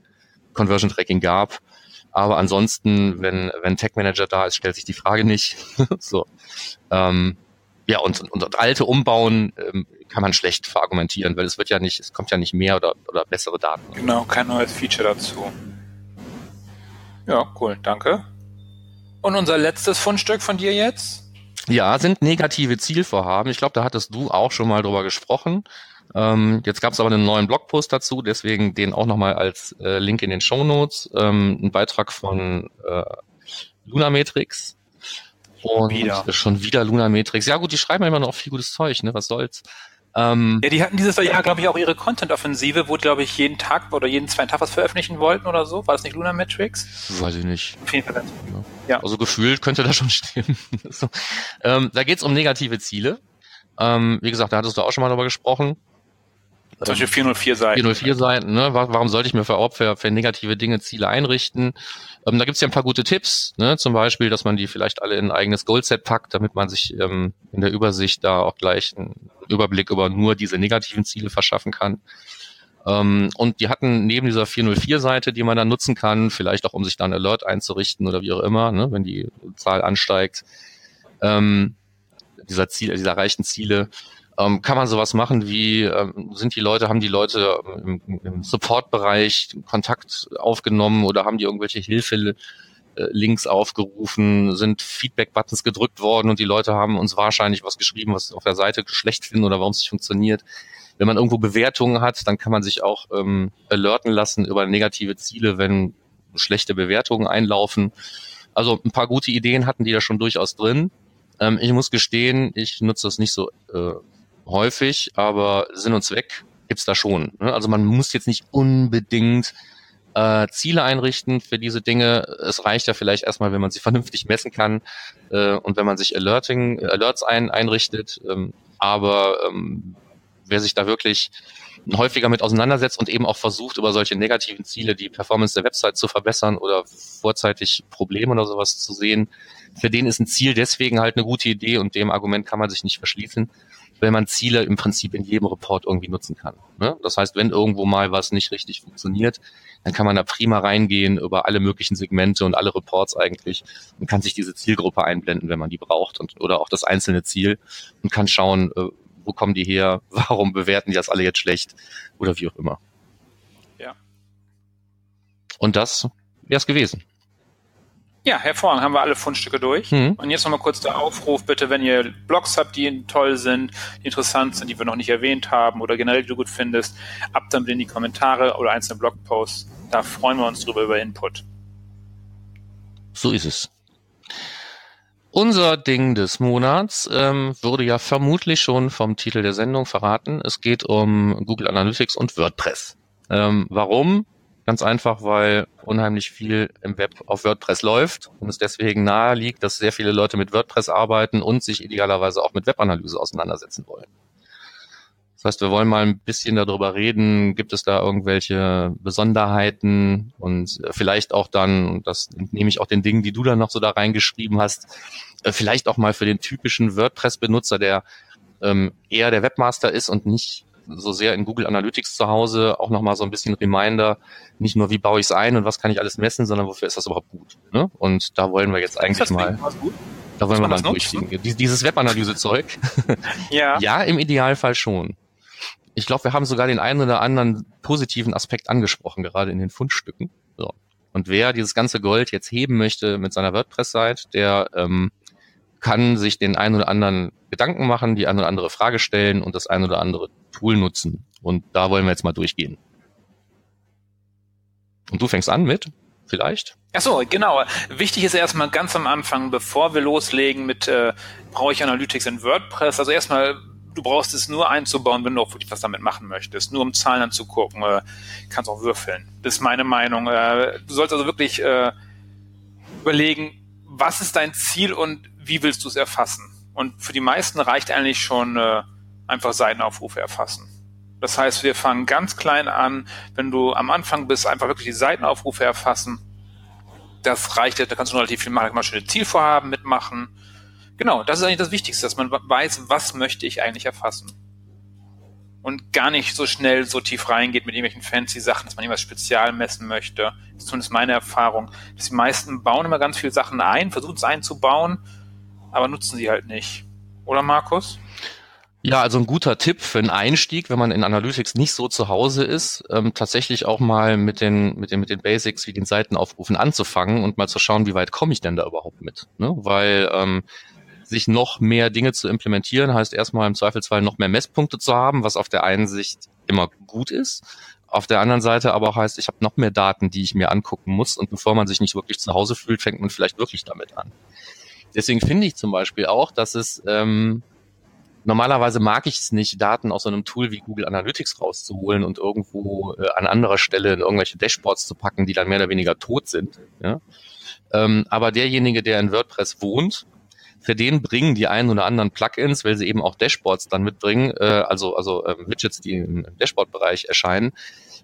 Conversion Tracking gab. Aber ansonsten, wenn, wenn Tag Manager da ist, stellt sich die Frage nicht. so. Ähm, ja, und, und, und alte umbauen ähm, kann man schlecht verargumentieren, weil es wird ja nicht, es kommt ja nicht mehr oder, oder bessere Daten. Genau, kein neues Feature dazu. Ja, cool, danke. Und unser letztes Fundstück von dir jetzt? Ja, sind negative Zielvorhaben. Ich glaube, da hattest du auch schon mal drüber gesprochen. Ähm, jetzt gab es aber einen neuen Blogpost dazu, deswegen den auch nochmal als äh, Link in den Show Notes. Ähm, ein Beitrag von äh, Lunametrix. Und wieder. schon wieder Lunametrix. Ja gut, die schreiben immer noch viel gutes Zeug, ne? Was soll's. Ähm, ja, die hatten dieses Jahr, glaube ich, auch ihre Content-Offensive, wo, glaube ich, jeden Tag oder jeden zweiten Tag was veröffentlichen wollten oder so. War das nicht Luna Metrics? Weiß ich nicht. Auf jeden Fall. Ja. ja. Also gefühlt könnte das schon stimmen. so. ähm, da geht's um negative Ziele. Ähm, wie gesagt, da hattest du auch schon mal darüber gesprochen. Zum Beispiel 404 Seiten. 404 Seiten, ne? Warum sollte ich mir für, für, für negative Dinge Ziele einrichten? Ähm, da gibt's ja ein paar gute Tipps, ne? Zum Beispiel, dass man die vielleicht alle in ein eigenes Goalset packt, damit man sich ähm, in der Übersicht da auch gleich einen Überblick über nur diese negativen Ziele verschaffen kann. Ähm, und die hatten neben dieser 404-Seite, die man dann nutzen kann, vielleicht auch um sich dann Alert einzurichten oder wie auch immer, ne? wenn die Zahl ansteigt, ähm, dieser Ziel, dieser erreichten Ziele, ähm, kann man sowas machen wie, ähm, sind die Leute, haben die Leute im, im Support-Bereich Kontakt aufgenommen oder haben die irgendwelche Hilfe Links aufgerufen, sind Feedback-Buttons gedrückt worden und die Leute haben uns wahrscheinlich was geschrieben, was auf der Seite schlecht finden oder warum es nicht funktioniert. Wenn man irgendwo Bewertungen hat, dann kann man sich auch ähm, alerten lassen über negative Ziele, wenn schlechte Bewertungen einlaufen. Also ein paar gute Ideen hatten die da schon durchaus drin. Ähm, ich muss gestehen, ich nutze das nicht so äh, häufig, aber Sinn und Zweck gibt's da schon. Ne? Also man muss jetzt nicht unbedingt äh, Ziele einrichten für diese Dinge. Es reicht ja vielleicht erstmal, wenn man sie vernünftig messen kann äh, und wenn man sich Alerting, Alerts ein, einrichtet. Ähm, aber ähm, wer sich da wirklich häufiger mit auseinandersetzt und eben auch versucht, über solche negativen Ziele die Performance der Website zu verbessern oder vorzeitig Probleme oder sowas zu sehen, für den ist ein Ziel deswegen halt eine gute Idee und dem Argument kann man sich nicht verschließen, weil man Ziele im Prinzip in jedem Report irgendwie nutzen kann. Ne? Das heißt, wenn irgendwo mal was nicht richtig funktioniert, dann kann man da prima reingehen über alle möglichen Segmente und alle Reports eigentlich und kann sich diese Zielgruppe einblenden, wenn man die braucht und oder auch das einzelne Ziel und kann schauen, äh, wo kommen die her, warum bewerten die das alle jetzt schlecht oder wie auch immer. Ja. Und das wäre es gewesen. Ja, hervorragend, haben wir alle Fundstücke durch. Mhm. Und jetzt nochmal kurz der Aufruf, bitte, wenn ihr Blogs habt, die toll sind, die interessant sind, die wir noch nicht erwähnt haben oder generell, die du gut findest, ab damit in die Kommentare oder einzelne Blogposts. Da freuen wir uns drüber über Input. So ist es. Unser Ding des Monats ähm, wurde ja vermutlich schon vom Titel der Sendung verraten. Es geht um Google Analytics und WordPress. Ähm, warum? Ganz einfach, weil unheimlich viel im Web auf WordPress läuft und es deswegen nahe liegt, dass sehr viele Leute mit WordPress arbeiten und sich idealerweise auch mit Webanalyse auseinandersetzen wollen. Das heißt, wir wollen mal ein bisschen darüber reden, gibt es da irgendwelche Besonderheiten und vielleicht auch dann, das nehme ich auch den Dingen, die du dann noch so da reingeschrieben hast, äh, vielleicht auch mal für den typischen WordPress-Benutzer, der ähm, eher der Webmaster ist und nicht so sehr in Google Analytics zu Hause auch nochmal so ein bisschen Reminder, nicht nur wie baue ich es ein und was kann ich alles messen, sondern wofür ist das überhaupt gut. Ne? Und da wollen wir jetzt eigentlich mal. Da wollen wir mal durchgehen. Dieses Webanalyse-Zeug. ja. ja, im Idealfall schon. Ich glaube, wir haben sogar den einen oder anderen positiven Aspekt angesprochen, gerade in den Fundstücken. So. Und wer dieses ganze Gold jetzt heben möchte mit seiner WordPress-Site, der ähm, kann sich den einen oder anderen Gedanken machen, die eine oder andere Frage stellen und das ein oder andere Tool nutzen. Und da wollen wir jetzt mal durchgehen. Und du fängst an mit, vielleicht? Ach so, genau. Wichtig ist erstmal ganz am Anfang, bevor wir loslegen mit, äh, brauche ich Analytics in WordPress. Also erstmal, du brauchst es nur einzubauen, wenn du auch wirklich was damit machen möchtest. Nur um Zahlen anzugucken, äh, kannst auch würfeln. Das ist meine Meinung. Äh, du sollst also wirklich äh, überlegen, was ist dein Ziel und wie willst du es erfassen? Und für die meisten reicht eigentlich schon äh, einfach Seitenaufrufe erfassen. Das heißt, wir fangen ganz klein an. Wenn du am Anfang bist, einfach wirklich die Seitenaufrufe erfassen. Das reicht, da kannst du relativ viel machen, mal schöne Zielvorhaben mitmachen. Genau, das ist eigentlich das Wichtigste, dass man weiß, was möchte ich eigentlich erfassen. Und gar nicht so schnell so tief reingeht mit irgendwelchen fancy Sachen, dass man irgendwas spezial messen möchte. Das ist zumindest meine Erfahrung. Dass die meisten bauen immer ganz viele Sachen ein, versuchen es einzubauen, aber nutzen sie halt nicht. Oder Markus? Ja, also ein guter Tipp für einen Einstieg, wenn man in Analytics nicht so zu Hause ist, ähm, tatsächlich auch mal mit den, mit den, mit den Basics wie den Seitenaufrufen anzufangen und mal zu schauen, wie weit komme ich denn da überhaupt mit. Ne? Weil ähm, sich noch mehr Dinge zu implementieren, heißt erstmal im Zweifelsfall noch mehr Messpunkte zu haben, was auf der einen Sicht immer gut ist. Auf der anderen Seite aber auch heißt, ich habe noch mehr Daten, die ich mir angucken muss. Und bevor man sich nicht wirklich zu Hause fühlt, fängt man vielleicht wirklich damit an. Deswegen finde ich zum Beispiel auch, dass es ähm, normalerweise mag ich es nicht, Daten aus so einem Tool wie Google Analytics rauszuholen und irgendwo äh, an anderer Stelle in irgendwelche Dashboards zu packen, die dann mehr oder weniger tot sind. Ja? Ähm, aber derjenige, der in WordPress wohnt, für den bringen die einen oder anderen Plugins, weil sie eben auch Dashboards dann mitbringen, äh, also, also ähm, Widgets, die im Dashboard-Bereich erscheinen,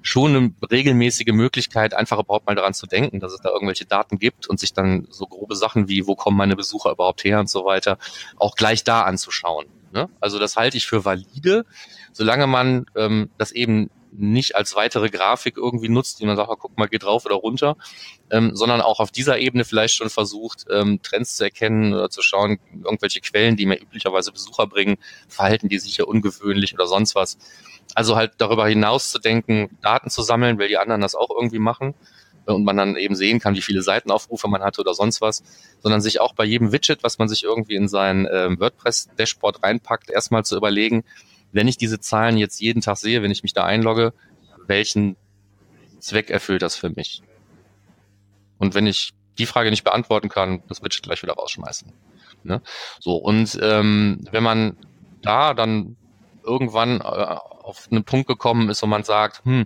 schon eine regelmäßige Möglichkeit, einfach überhaupt mal daran zu denken, dass es da irgendwelche Daten gibt und sich dann so grobe Sachen wie, wo kommen meine Besucher überhaupt her und so weiter, auch gleich da anzuschauen. Ne? Also das halte ich für valide, solange man ähm, das eben nicht als weitere Grafik irgendwie nutzt, die man sagt, guck mal, geht rauf oder runter, ähm, sondern auch auf dieser Ebene vielleicht schon versucht, ähm, Trends zu erkennen oder zu schauen, irgendwelche Quellen, die mir üblicherweise Besucher bringen, verhalten die sich hier ungewöhnlich oder sonst was. Also halt darüber hinaus zu denken, Daten zu sammeln, weil die anderen das auch irgendwie machen und man dann eben sehen kann, wie viele Seitenaufrufe man hatte oder sonst was, sondern sich auch bei jedem Widget, was man sich irgendwie in sein äh, WordPress-Dashboard reinpackt, erstmal zu überlegen, wenn ich diese Zahlen jetzt jeden Tag sehe, wenn ich mich da einlogge, welchen Zweck erfüllt das für mich? Und wenn ich die Frage nicht beantworten kann, das Widget gleich wieder rausschmeißen. Ne? So, und ähm, wenn man da dann irgendwann äh, auf einen Punkt gekommen ist, wo man sagt, hm,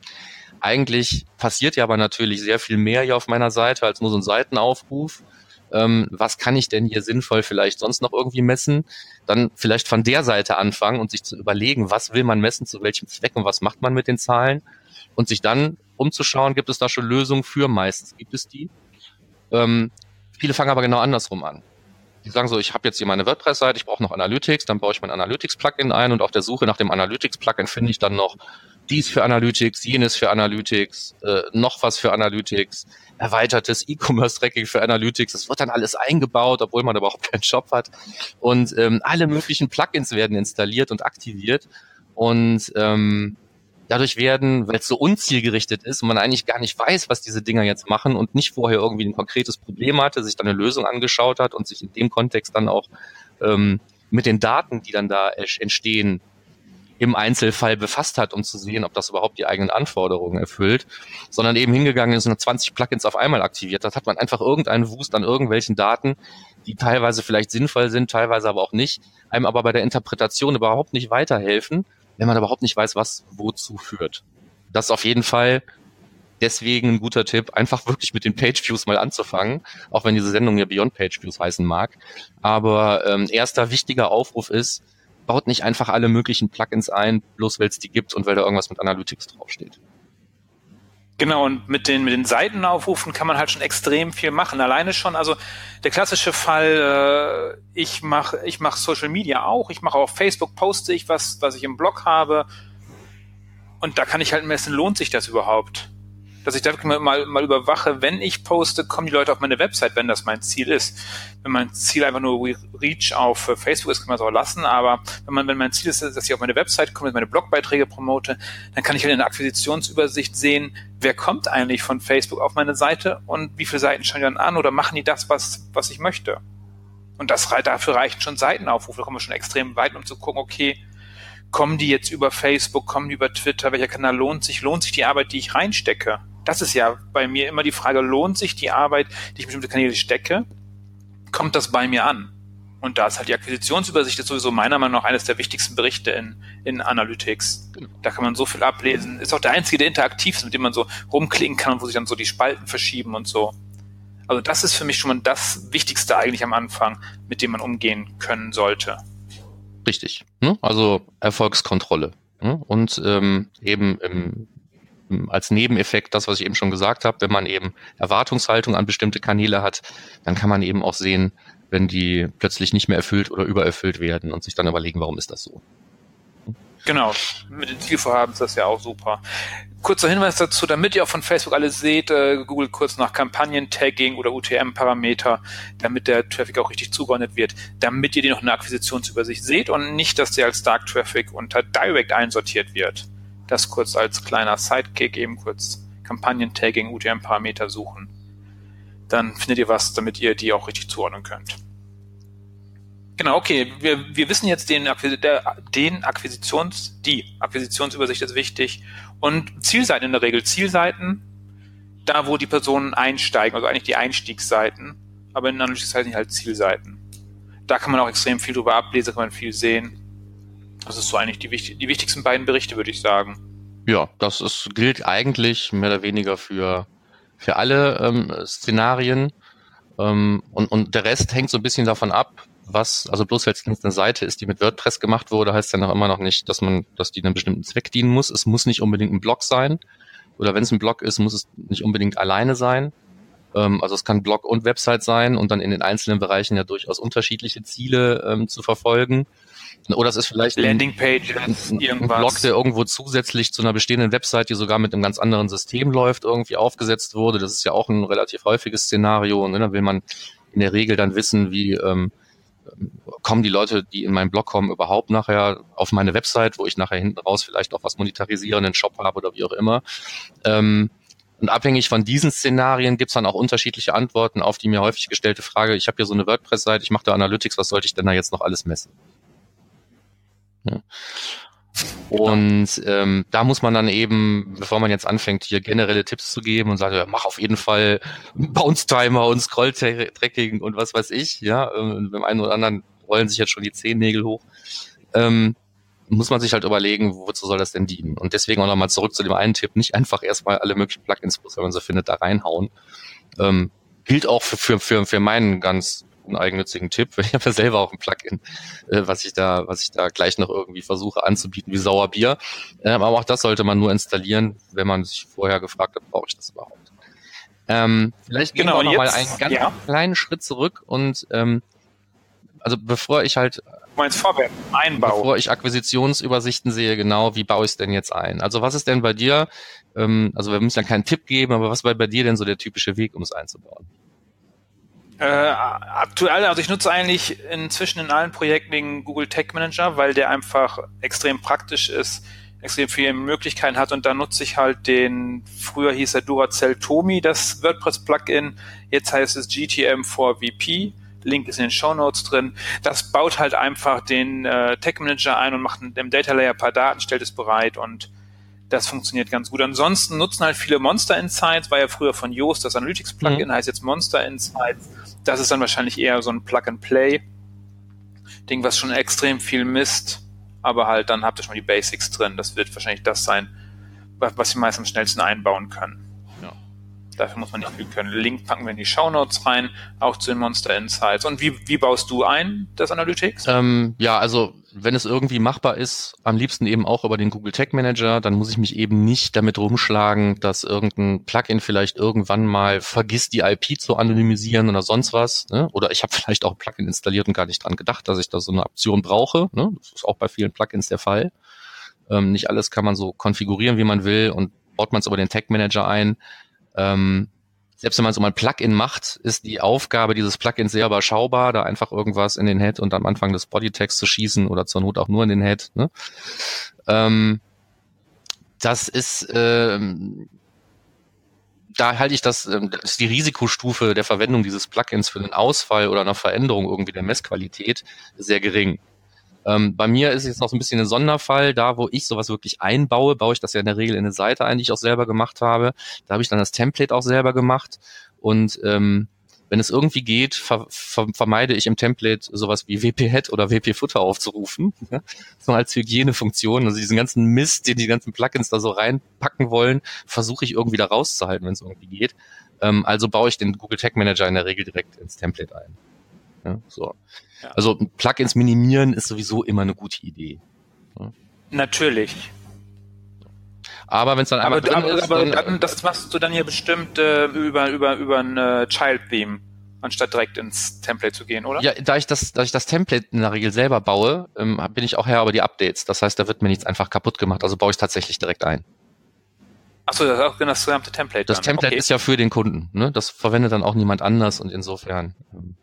eigentlich passiert ja aber natürlich sehr viel mehr hier auf meiner Seite als nur so ein Seitenaufruf. Ähm, was kann ich denn hier sinnvoll vielleicht sonst noch irgendwie messen? Dann vielleicht von der Seite anfangen und sich zu überlegen, was will man messen, zu welchem Zweck und was macht man mit den Zahlen und sich dann umzuschauen, gibt es da schon Lösungen für? Meistens gibt es die. Ähm, viele fangen aber genau andersrum an. Die sagen so, ich habe jetzt hier meine WordPress-Seite, ich brauche noch Analytics, dann baue ich mein Analytics-Plugin ein und auf der Suche nach dem Analytics-Plugin finde ich dann noch dies für Analytics, jenes für Analytics, äh, noch was für Analytics, erweitertes E-Commerce-Tracking für Analytics. Das wird dann alles eingebaut, obwohl man überhaupt keinen Shop hat. Und ähm, alle möglichen Plugins werden installiert und aktiviert. Und ähm, dadurch werden, weil es so unzielgerichtet ist und man eigentlich gar nicht weiß, was diese Dinger jetzt machen und nicht vorher irgendwie ein konkretes Problem hatte, sich dann eine Lösung angeschaut hat und sich in dem Kontext dann auch ähm, mit den Daten, die dann da entstehen, im Einzelfall befasst hat, um zu sehen, ob das überhaupt die eigenen Anforderungen erfüllt, sondern eben hingegangen ist und 20 Plugins auf einmal aktiviert hat, hat man einfach irgendeinen Wust an irgendwelchen Daten, die teilweise vielleicht sinnvoll sind, teilweise aber auch nicht, einem aber bei der Interpretation überhaupt nicht weiterhelfen, wenn man überhaupt nicht weiß, was wozu führt. Das ist auf jeden Fall deswegen ein guter Tipp, einfach wirklich mit den Page Views mal anzufangen, auch wenn diese Sendung ja Beyond Page Views heißen mag. Aber ähm, erster wichtiger Aufruf ist, baut nicht einfach alle möglichen Plugins ein, bloß weil es die gibt und weil da irgendwas mit Analytics draufsteht. Genau, und mit den, mit den Seitenaufrufen kann man halt schon extrem viel machen. Alleine schon, also der klassische Fall, äh, ich mache ich mach Social Media auch, ich mache auf Facebook, poste ich was, was ich im Blog habe. Und da kann ich halt messen, lohnt sich das überhaupt? Dass ich da wirklich mal, mal überwache, wenn ich poste, kommen die Leute auf meine Website, wenn das mein Ziel ist. Wenn mein Ziel einfach nur Reach auf äh, Facebook ist, kann man es auch lassen, aber wenn man, wenn mein Ziel ist, dass ich auf meine Website komme, meine Blogbeiträge promote, dann kann ich halt in der Akquisitionsübersicht sehen, wer kommt eigentlich von Facebook auf meine Seite und wie viele Seiten schauen die dann an oder machen die das, was, was ich möchte. Und das, dafür reichen schon Seitenaufrufe, da kommen wir schon extrem weit, um zu gucken, okay, kommen die jetzt über Facebook, kommen die über Twitter, welcher Kanal lohnt sich, lohnt sich die Arbeit, die ich reinstecke? Das ist ja bei mir immer die Frage, lohnt sich die Arbeit, die ich in bestimmte Kanäle stecke? Kommt das bei mir an? Und da ist halt die Akquisitionsübersicht ist sowieso meiner Meinung nach eines der wichtigsten Berichte in, in Analytics. Da kann man so viel ablesen. Ist auch der einzige, der interaktiv ist, mit dem man so rumklicken kann wo sich dann so die Spalten verschieben und so. Also das ist für mich schon mal das Wichtigste eigentlich am Anfang, mit dem man umgehen können sollte. Richtig. Ne? Also Erfolgskontrolle. Ne? Und ähm, eben im als Nebeneffekt das, was ich eben schon gesagt habe, wenn man eben Erwartungshaltung an bestimmte Kanäle hat, dann kann man eben auch sehen, wenn die plötzlich nicht mehr erfüllt oder übererfüllt werden und sich dann überlegen, warum ist das so. Genau, mit den Zielvorhaben ist das ja auch super. Kurzer Hinweis dazu, damit ihr auch von Facebook alles seht, äh, googelt kurz nach Kampagnen-Tagging oder UTM-Parameter, damit der Traffic auch richtig zugeordnet wird, damit ihr die noch in der Akquisitionsübersicht seht und nicht, dass der als Dark Traffic unter Direct einsortiert wird. Das kurz als kleiner Sidekick, eben kurz Kampagnen-Tagging, UTM-Parameter suchen. Dann findet ihr was, damit ihr die auch richtig zuordnen könnt. Genau, okay. Wir, wir wissen jetzt den, der, den Akquisitions, die Akquisitionsübersicht ist wichtig und Zielseiten in der Regel. Zielseiten, da wo die Personen einsteigen, also eigentlich die Einstiegsseiten, aber in Analytics heißen die halt Zielseiten. Da kann man auch extrem viel drüber ablesen, kann man viel sehen. Das ist so eigentlich die, die wichtigsten beiden Berichte, würde ich sagen. Ja, das ist, gilt eigentlich mehr oder weniger für, für alle ähm, Szenarien. Ähm, und, und der Rest hängt so ein bisschen davon ab, was, also bloß weil es eine Seite ist, die mit WordPress gemacht wurde, heißt ja noch immer noch nicht, dass man, dass die einem bestimmten Zweck dienen muss. Es muss nicht unbedingt ein Blog sein. Oder wenn es ein Blog ist, muss es nicht unbedingt alleine sein. Ähm, also es kann Blog und Website sein und dann in den einzelnen Bereichen ja durchaus unterschiedliche Ziele ähm, zu verfolgen. Oder es ist vielleicht Landingpages, ein, ein Blog, der irgendwo zusätzlich zu einer bestehenden Website, die sogar mit einem ganz anderen System läuft, irgendwie aufgesetzt wurde. Das ist ja auch ein relativ häufiges Szenario. Ne? Da will man in der Regel dann wissen, wie ähm, kommen die Leute, die in meinen Blog kommen, überhaupt nachher auf meine Website, wo ich nachher hinten raus vielleicht auch was monetarisieren, einen Shop habe oder wie auch immer. Ähm, und abhängig von diesen Szenarien gibt es dann auch unterschiedliche Antworten auf die mir häufig gestellte Frage, ich habe hier so eine WordPress-Seite, ich mache da Analytics, was sollte ich denn da jetzt noch alles messen? Ja. Und ähm, da muss man dann eben, bevor man jetzt anfängt, hier generelle Tipps zu geben und sagt, ja, mach auf jeden Fall Bounce-Timer und Scroll-Tracking und was weiß ich, ja, und beim einen oder anderen rollen sich jetzt schon die Zehennägel hoch. Ähm, muss man sich halt überlegen, wozu soll das denn dienen? Und deswegen auch nochmal zurück zu dem einen Tipp, nicht einfach erstmal alle möglichen Plugins, wenn man so findet, da reinhauen. Ähm, gilt auch für, für, für, für meinen ganz eigennützigen Tipp. Ich habe ja selber auch ein Plugin, äh, was ich da, was ich da gleich noch irgendwie versuche anzubieten, wie Sauerbier. Ähm, aber auch das sollte man nur installieren, wenn man sich vorher gefragt hat, brauche ich das überhaupt? Ähm, vielleicht gehen genau, wir noch mal einen ganz ja. kleinen Schritt zurück und ähm, also bevor ich halt meinst vorwärts, Einbau. Bevor ich Akquisitionsübersichten sehe, genau, wie baue ich es denn jetzt ein? Also was ist denn bei dir, ähm, also wir müssen ja keinen Tipp geben, aber was war bei dir denn so der typische Weg, um es einzubauen? Äh, aktuell, also ich nutze eigentlich inzwischen in allen Projekten den Google Tag Manager, weil der einfach extrem praktisch ist, extrem viele Möglichkeiten hat. Und da nutze ich halt den, früher hieß er Duracell Tomi, das WordPress-Plugin, jetzt heißt es GTM 4VP Link ist in den Show Notes drin. Das baut halt einfach den äh, Tech Manager ein und macht im Data Layer ein paar Daten, stellt es bereit und das funktioniert ganz gut. Ansonsten nutzen halt viele Monster Insights, war ja früher von Yoast das Analytics Plugin, mhm. heißt jetzt Monster Insights. Das ist dann wahrscheinlich eher so ein Plug and Play Ding, was schon extrem viel misst, aber halt dann habt ihr schon die Basics drin. Das wird wahrscheinlich das sein, was ihr meist am schnellsten einbauen können. Dafür muss man nicht viel können. Link packen wir in die Show Notes rein, auch zu den Monster Insights. Und wie, wie baust du ein, das Analytics? Ähm, ja, also wenn es irgendwie machbar ist, am liebsten eben auch über den Google Tag Manager, dann muss ich mich eben nicht damit rumschlagen, dass irgendein Plugin vielleicht irgendwann mal vergisst, die IP zu anonymisieren oder sonst was. Ne? Oder ich habe vielleicht auch ein Plugin installiert und gar nicht dran gedacht, dass ich da so eine Option brauche. Ne? Das ist auch bei vielen Plugins der Fall. Ähm, nicht alles kann man so konfigurieren, wie man will und baut man es über den Tag Manager ein ähm, selbst wenn man so mal ein Plugin macht, ist die Aufgabe dieses Plugins sehr überschaubar, da einfach irgendwas in den Head und am Anfang des Bodytext zu schießen oder zur Not auch nur in den Head. Ne? Ähm, das ist, ähm, da halte ich das, ähm, das ist die Risikostufe der Verwendung dieses Plugins für einen Ausfall oder eine Veränderung irgendwie der Messqualität sehr gering. Ähm, bei mir ist es jetzt noch so ein bisschen ein Sonderfall, da wo ich sowas wirklich einbaue, baue ich das ja in der Regel in eine Seite ein, die ich auch selber gemacht habe. Da habe ich dann das Template auch selber gemacht und ähm, wenn es irgendwie geht, ver ver vermeide ich im Template sowas wie WP-Head oder WP-Footer aufzurufen. so als Hygienefunktion. Also diesen ganzen Mist, den die ganzen Plugins da so reinpacken wollen, versuche ich irgendwie da rauszuhalten, wenn es irgendwie geht. Ähm, also baue ich den Google Tag Manager in der Regel direkt ins Template ein. Ja, so. Ja. Also Plugins minimieren ist sowieso immer eine gute Idee. Ja. Natürlich. Aber wenn es dann aber, aber, ist, aber dann, dann, das machst du dann ja bestimmt äh, über über über ein äh, Child Theme anstatt direkt ins Template zu gehen, oder? Ja, da ich das, da ich das Template in der Regel selber baue, ähm, bin ich auch her über die Updates. Das heißt, da wird mir nichts einfach kaputt gemacht. Also baue ich es tatsächlich direkt ein. Achso, das ist auch das gesamte Template. Das dann. Template okay. ist ja für den Kunden. Ne? Das verwendet dann auch niemand anders und insofern. Ähm,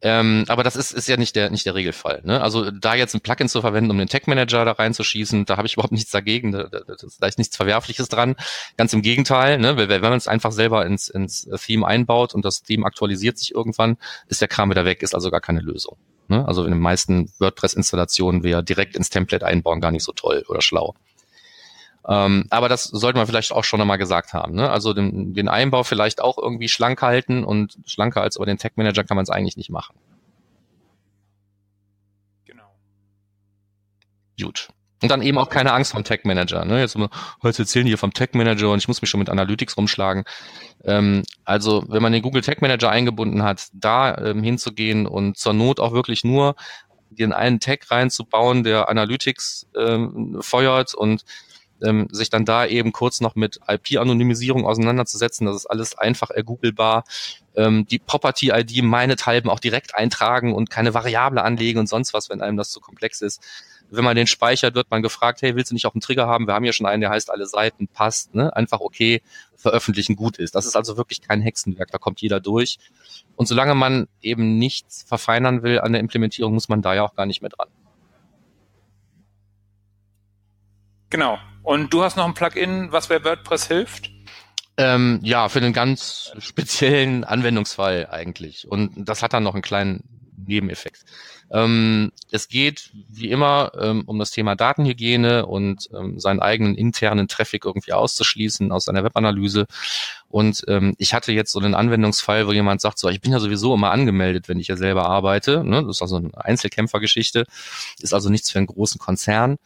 ähm, aber das ist, ist ja nicht der, nicht der Regelfall. Ne? Also da jetzt ein Plugin zu verwenden, um den Tech Manager da reinzuschießen, da habe ich überhaupt nichts dagegen. Da, da, da ist nichts Verwerfliches dran. Ganz im Gegenteil, ne? wenn, wenn man es einfach selber ins, ins Theme einbaut und das Theme aktualisiert sich irgendwann, ist der Kram wieder weg, ist also gar keine Lösung. Ne? Also in den meisten WordPress-Installationen wäre direkt ins Template einbauen gar nicht so toll oder schlau. Ähm, aber das sollte man vielleicht auch schon einmal gesagt haben. Ne? Also den, den Einbau vielleicht auch irgendwie schlank halten und schlanker als über den Tech Manager kann man es eigentlich nicht machen. Genau. Gut. Und dann eben auch keine Angst vom Tech Manager. Ne? Jetzt, heute erzählen hier vom Tech Manager und ich muss mich schon mit Analytics rumschlagen. Ähm, also wenn man den Google Tech Manager eingebunden hat, da ähm, hinzugehen und zur Not auch wirklich nur den einen Tag reinzubauen, der Analytics ähm, feuert und ähm, sich dann da eben kurz noch mit IP-Anonymisierung auseinanderzusetzen. Das ist alles einfach ergoogelbar. ähm, die Property-ID meinethalben auch direkt eintragen und keine Variable anlegen und sonst was, wenn einem das zu komplex ist. Wenn man den speichert, wird man gefragt, hey, willst du nicht auch einen Trigger haben? Wir haben ja schon einen, der heißt alle Seiten, passt, ne? Einfach okay, veröffentlichen gut ist. Das ist also wirklich kein Hexenwerk, da kommt jeder durch. Und solange man eben nichts verfeinern will an der Implementierung, muss man da ja auch gar nicht mehr dran. Genau. Und du hast noch ein Plugin, was bei WordPress hilft? Ähm, ja, für einen ganz speziellen Anwendungsfall eigentlich. Und das hat dann noch einen kleinen Nebeneffekt. Ähm, es geht wie immer ähm, um das Thema Datenhygiene und ähm, seinen eigenen internen Traffic irgendwie auszuschließen aus einer Webanalyse. Und ähm, ich hatte jetzt so einen Anwendungsfall, wo jemand sagt, so, ich bin ja sowieso immer angemeldet, wenn ich ja selber arbeite. Ne? Das ist also eine Einzelkämpfergeschichte, ist also nichts für einen großen Konzern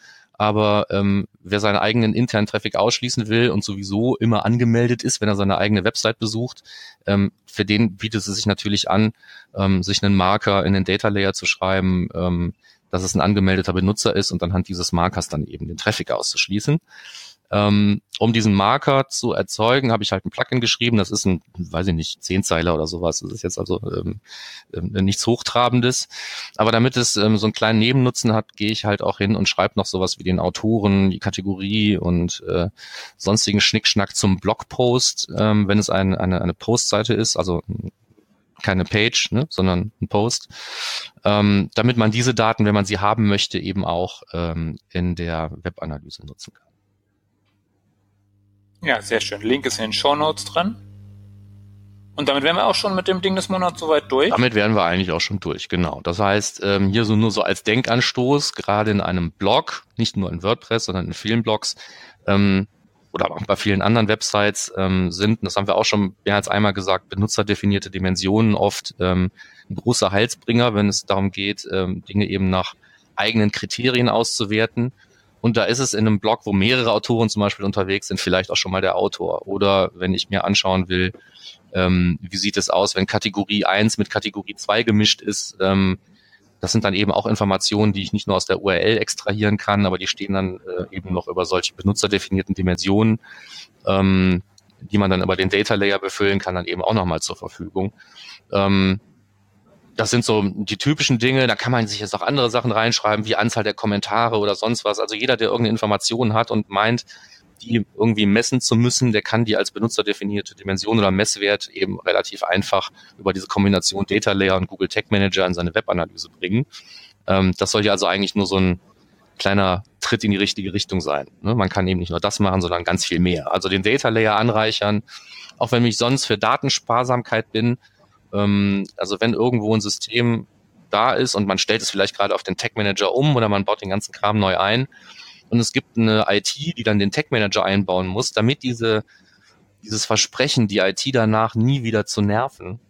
aber ähm, wer seinen eigenen internen Traffic ausschließen will und sowieso immer angemeldet ist, wenn er seine eigene Website besucht, ähm, für den bietet es sich natürlich an, ähm, sich einen Marker in den Data Layer zu schreiben, ähm, dass es ein angemeldeter Benutzer ist und anhand dieses Markers dann eben den Traffic auszuschließen. Ähm, um diesen Marker zu erzeugen, habe ich halt ein Plugin geschrieben. Das ist ein, weiß ich nicht, Zehnzeiler oder sowas. Das ist jetzt also ähm, äh, nichts Hochtrabendes. Aber damit es ähm, so einen kleinen Nebennutzen hat, gehe ich halt auch hin und schreibe noch sowas wie den Autoren, die Kategorie und äh, sonstigen Schnickschnack zum Blogpost, ähm, wenn es ein, eine, eine Postseite ist, also keine Page, ne, sondern ein Post, ähm, damit man diese Daten, wenn man sie haben möchte, eben auch ähm, in der Webanalyse nutzen kann. Ja, sehr schön. Link ist in den Show Notes drin. Und damit wären wir auch schon mit dem Ding des Monats soweit durch. Damit wären wir eigentlich auch schon durch, genau. Das heißt, ähm, hier so nur so als Denkanstoß, gerade in einem Blog, nicht nur in WordPress, sondern in vielen Blogs, ähm, oder auch bei vielen anderen Websites ähm, sind, das haben wir auch schon mehr als einmal gesagt, benutzerdefinierte Dimensionen oft ähm, ein großer Heilsbringer, wenn es darum geht, ähm, Dinge eben nach eigenen Kriterien auszuwerten. Und da ist es in einem Blog, wo mehrere Autoren zum Beispiel unterwegs sind, vielleicht auch schon mal der Autor. Oder wenn ich mir anschauen will, ähm, wie sieht es aus, wenn Kategorie 1 mit Kategorie 2 gemischt ist. Ähm, das sind dann eben auch Informationen, die ich nicht nur aus der URL extrahieren kann, aber die stehen dann äh, eben noch über solche benutzerdefinierten Dimensionen, ähm, die man dann über den Data Layer befüllen kann, dann eben auch nochmal zur Verfügung. Ähm, das sind so die typischen Dinge. Da kann man sich jetzt auch andere Sachen reinschreiben, wie Anzahl der Kommentare oder sonst was. Also jeder, der irgendeine Information hat und meint, die irgendwie messen zu müssen, der kann die als benutzerdefinierte Dimension oder Messwert eben relativ einfach über diese Kombination Data Layer und Google Tag Manager in seine Webanalyse bringen. Ähm, das soll ja also eigentlich nur so ein kleiner Tritt in die richtige Richtung sein. Ne? Man kann eben nicht nur das machen, sondern ganz viel mehr. Also den Data Layer anreichern, auch wenn ich sonst für Datensparsamkeit bin, ähm, also wenn irgendwo ein System da ist und man stellt es vielleicht gerade auf den Tech Manager um oder man baut den ganzen Kram neu ein und es gibt eine IT, die dann den Tech Manager einbauen muss, damit diese, dieses Versprechen, die IT danach nie wieder zu nerven,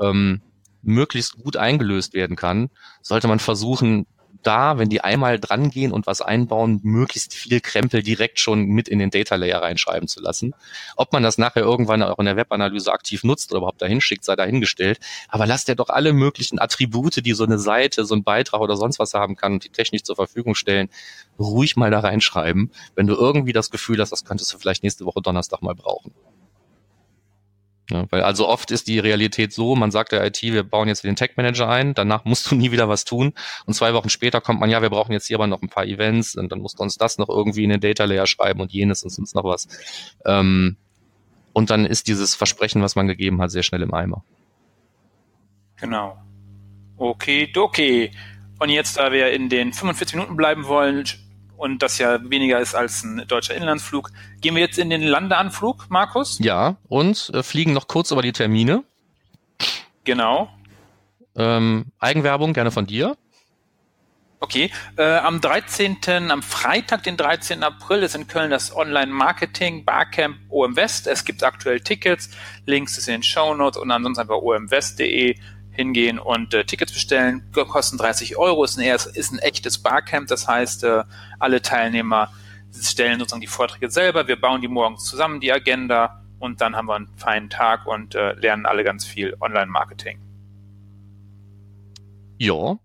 ähm, möglichst gut eingelöst werden kann, sollte man versuchen, da, wenn die einmal dran gehen und was einbauen, möglichst viel Krempel direkt schon mit in den Data Layer reinschreiben zu lassen. Ob man das nachher irgendwann auch in der Webanalyse aktiv nutzt oder überhaupt dahin schickt, sei dahingestellt. Aber lasst ja doch alle möglichen Attribute, die so eine Seite, so ein Beitrag oder sonst was haben kann und die technisch zur Verfügung stellen, ruhig mal da reinschreiben, wenn du irgendwie das Gefühl hast, das könntest du vielleicht nächste Woche Donnerstag mal brauchen. Ja, weil also oft ist die Realität so, man sagt der IT, wir bauen jetzt den Tech Manager ein, danach musst du nie wieder was tun und zwei Wochen später kommt man, ja, wir brauchen jetzt hier aber noch ein paar Events und dann musst du uns das noch irgendwie in den Data Layer schreiben und jenes und sonst noch was. Ähm, und dann ist dieses Versprechen, was man gegeben hat, sehr schnell im Eimer. Genau. Okay, okay. Und jetzt, da wir in den 45 Minuten bleiben wollen, und das ja weniger ist als ein deutscher Inlandsflug. Gehen wir jetzt in den Landeanflug, Markus? Ja, und äh, fliegen noch kurz über die Termine. Genau. Ähm, Eigenwerbung gerne von dir. Okay, äh, am 13., am Freitag, den 13. April, ist in Köln das Online-Marketing Barcamp OM West. Es gibt aktuell Tickets, Links ist in den Show Notes und ansonsten einfach omwest.de hingehen und äh, Tickets bestellen. Kosten 30 Euro, ist ein, ist ein echtes Barcamp, das heißt, äh, alle Teilnehmer stellen sozusagen die Vorträge selber. Wir bauen die morgens zusammen, die Agenda, und dann haben wir einen feinen Tag und äh, lernen alle ganz viel Online-Marketing. Ja.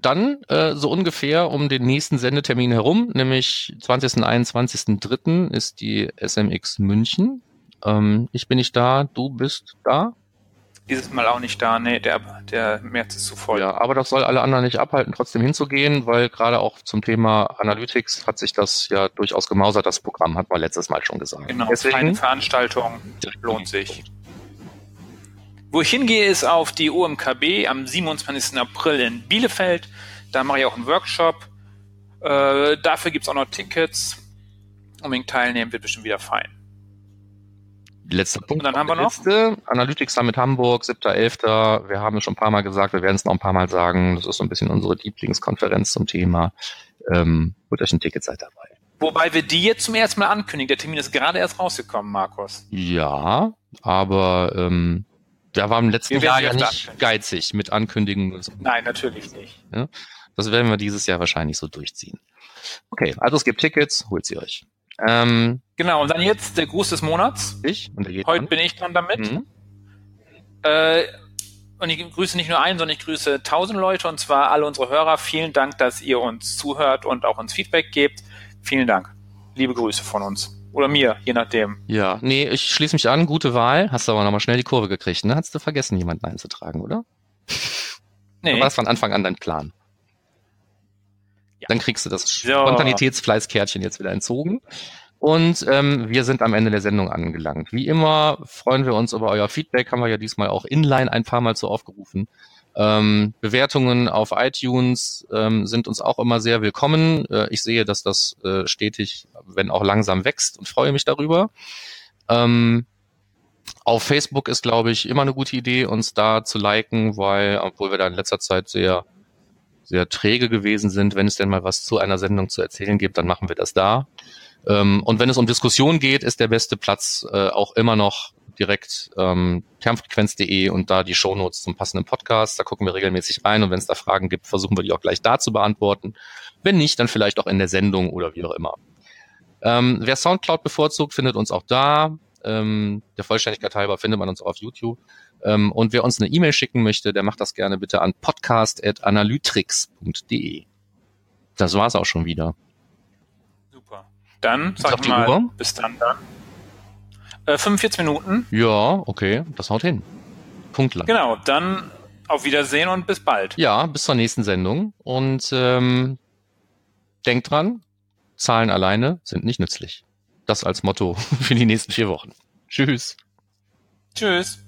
Dann äh, so ungefähr um den nächsten Sendetermin herum, nämlich 20. und 21.3. ist die SMX München. Ähm, ich bin nicht da, du bist da. Dieses Mal auch nicht da. Nee, der, der März ist zu voll. Ja, aber das soll alle anderen nicht abhalten, trotzdem hinzugehen, weil gerade auch zum Thema Analytics hat sich das ja durchaus gemausert, das Programm, hat man letztes Mal schon gesagt. Genau, Deswegen, keine Veranstaltung lohnt sich. Wo ich hingehe, ist auf die OMKB am 27. April in Bielefeld. Da mache ich auch einen Workshop. Äh, dafür gibt's auch noch Tickets. Unbedingt teilnehmen, wird bestimmt wieder fein. Letzter Punkt. Und dann haben wir noch letzte, Analytics Summit Hamburg, 7.11. Wir haben es schon ein paar Mal gesagt, wir werden es noch ein paar Mal sagen. Das ist so ein bisschen unsere Lieblingskonferenz zum Thema. Ähm, holt euch ein Ticket, seid dabei. Wobei wir die jetzt zum ersten Mal ankündigen. Der Termin ist gerade erst rausgekommen, Markus. Ja, aber ähm, da war im letzten Jahr ja nicht geizig mit Ankündigungen. So. Nein, natürlich nicht. Ja, das werden wir dieses Jahr wahrscheinlich so durchziehen. Okay, also es gibt Tickets, holt sie euch. Ähm, genau, und dann jetzt der Gruß des Monats. Ich? Und der Heute an. bin ich dran damit. Mhm. Äh, und ich grüße nicht nur einen, sondern ich grüße tausend Leute und zwar alle unsere Hörer. Vielen Dank, dass ihr uns zuhört und auch uns Feedback gebt. Vielen Dank. Liebe Grüße von uns. Oder mir, je nachdem. Ja, nee, ich schließe mich an. Gute Wahl. Hast du aber nochmal schnell die Kurve gekriegt, ne? Hast du vergessen, jemanden einzutragen, oder? Nee. War es von Anfang an dein Plan? Dann kriegst du das. Spontanitätsfleißkärtchen jetzt wieder entzogen. Und ähm, wir sind am Ende der Sendung angelangt. Wie immer freuen wir uns über euer Feedback, haben wir ja diesmal auch inline ein paar Mal so aufgerufen. Ähm, Bewertungen auf iTunes ähm, sind uns auch immer sehr willkommen. Äh, ich sehe, dass das äh, stetig, wenn auch langsam wächst und freue mich darüber. Ähm, auf Facebook ist, glaube ich, immer eine gute Idee, uns da zu liken, weil, obwohl wir da in letzter Zeit sehr sehr träge gewesen sind. Wenn es denn mal was zu einer Sendung zu erzählen gibt, dann machen wir das da. Ähm, und wenn es um Diskussion geht, ist der beste Platz äh, auch immer noch direkt ähm, kernfrequenz.de und da die Shownotes zum passenden Podcast. Da gucken wir regelmäßig rein und wenn es da Fragen gibt, versuchen wir die auch gleich da zu beantworten. Wenn nicht, dann vielleicht auch in der Sendung oder wie auch immer. Ähm, wer Soundcloud bevorzugt, findet uns auch da. Ähm, der Vollständigkeit halber findet man uns auch auf YouTube. Ähm, und wer uns eine E-Mail schicken möchte, der macht das gerne bitte an podcast.analytrix.de. Das war's auch schon wieder. Super. Dann sag ich mal, Uhr? bis dann dann. Äh, 45 Minuten. Ja, okay, das haut hin. Punktlang. Genau, dann auf Wiedersehen und bis bald. Ja, bis zur nächsten Sendung. Und ähm, denkt dran, Zahlen alleine sind nicht nützlich. Das als Motto für die nächsten vier Wochen. Tschüss. Tschüss.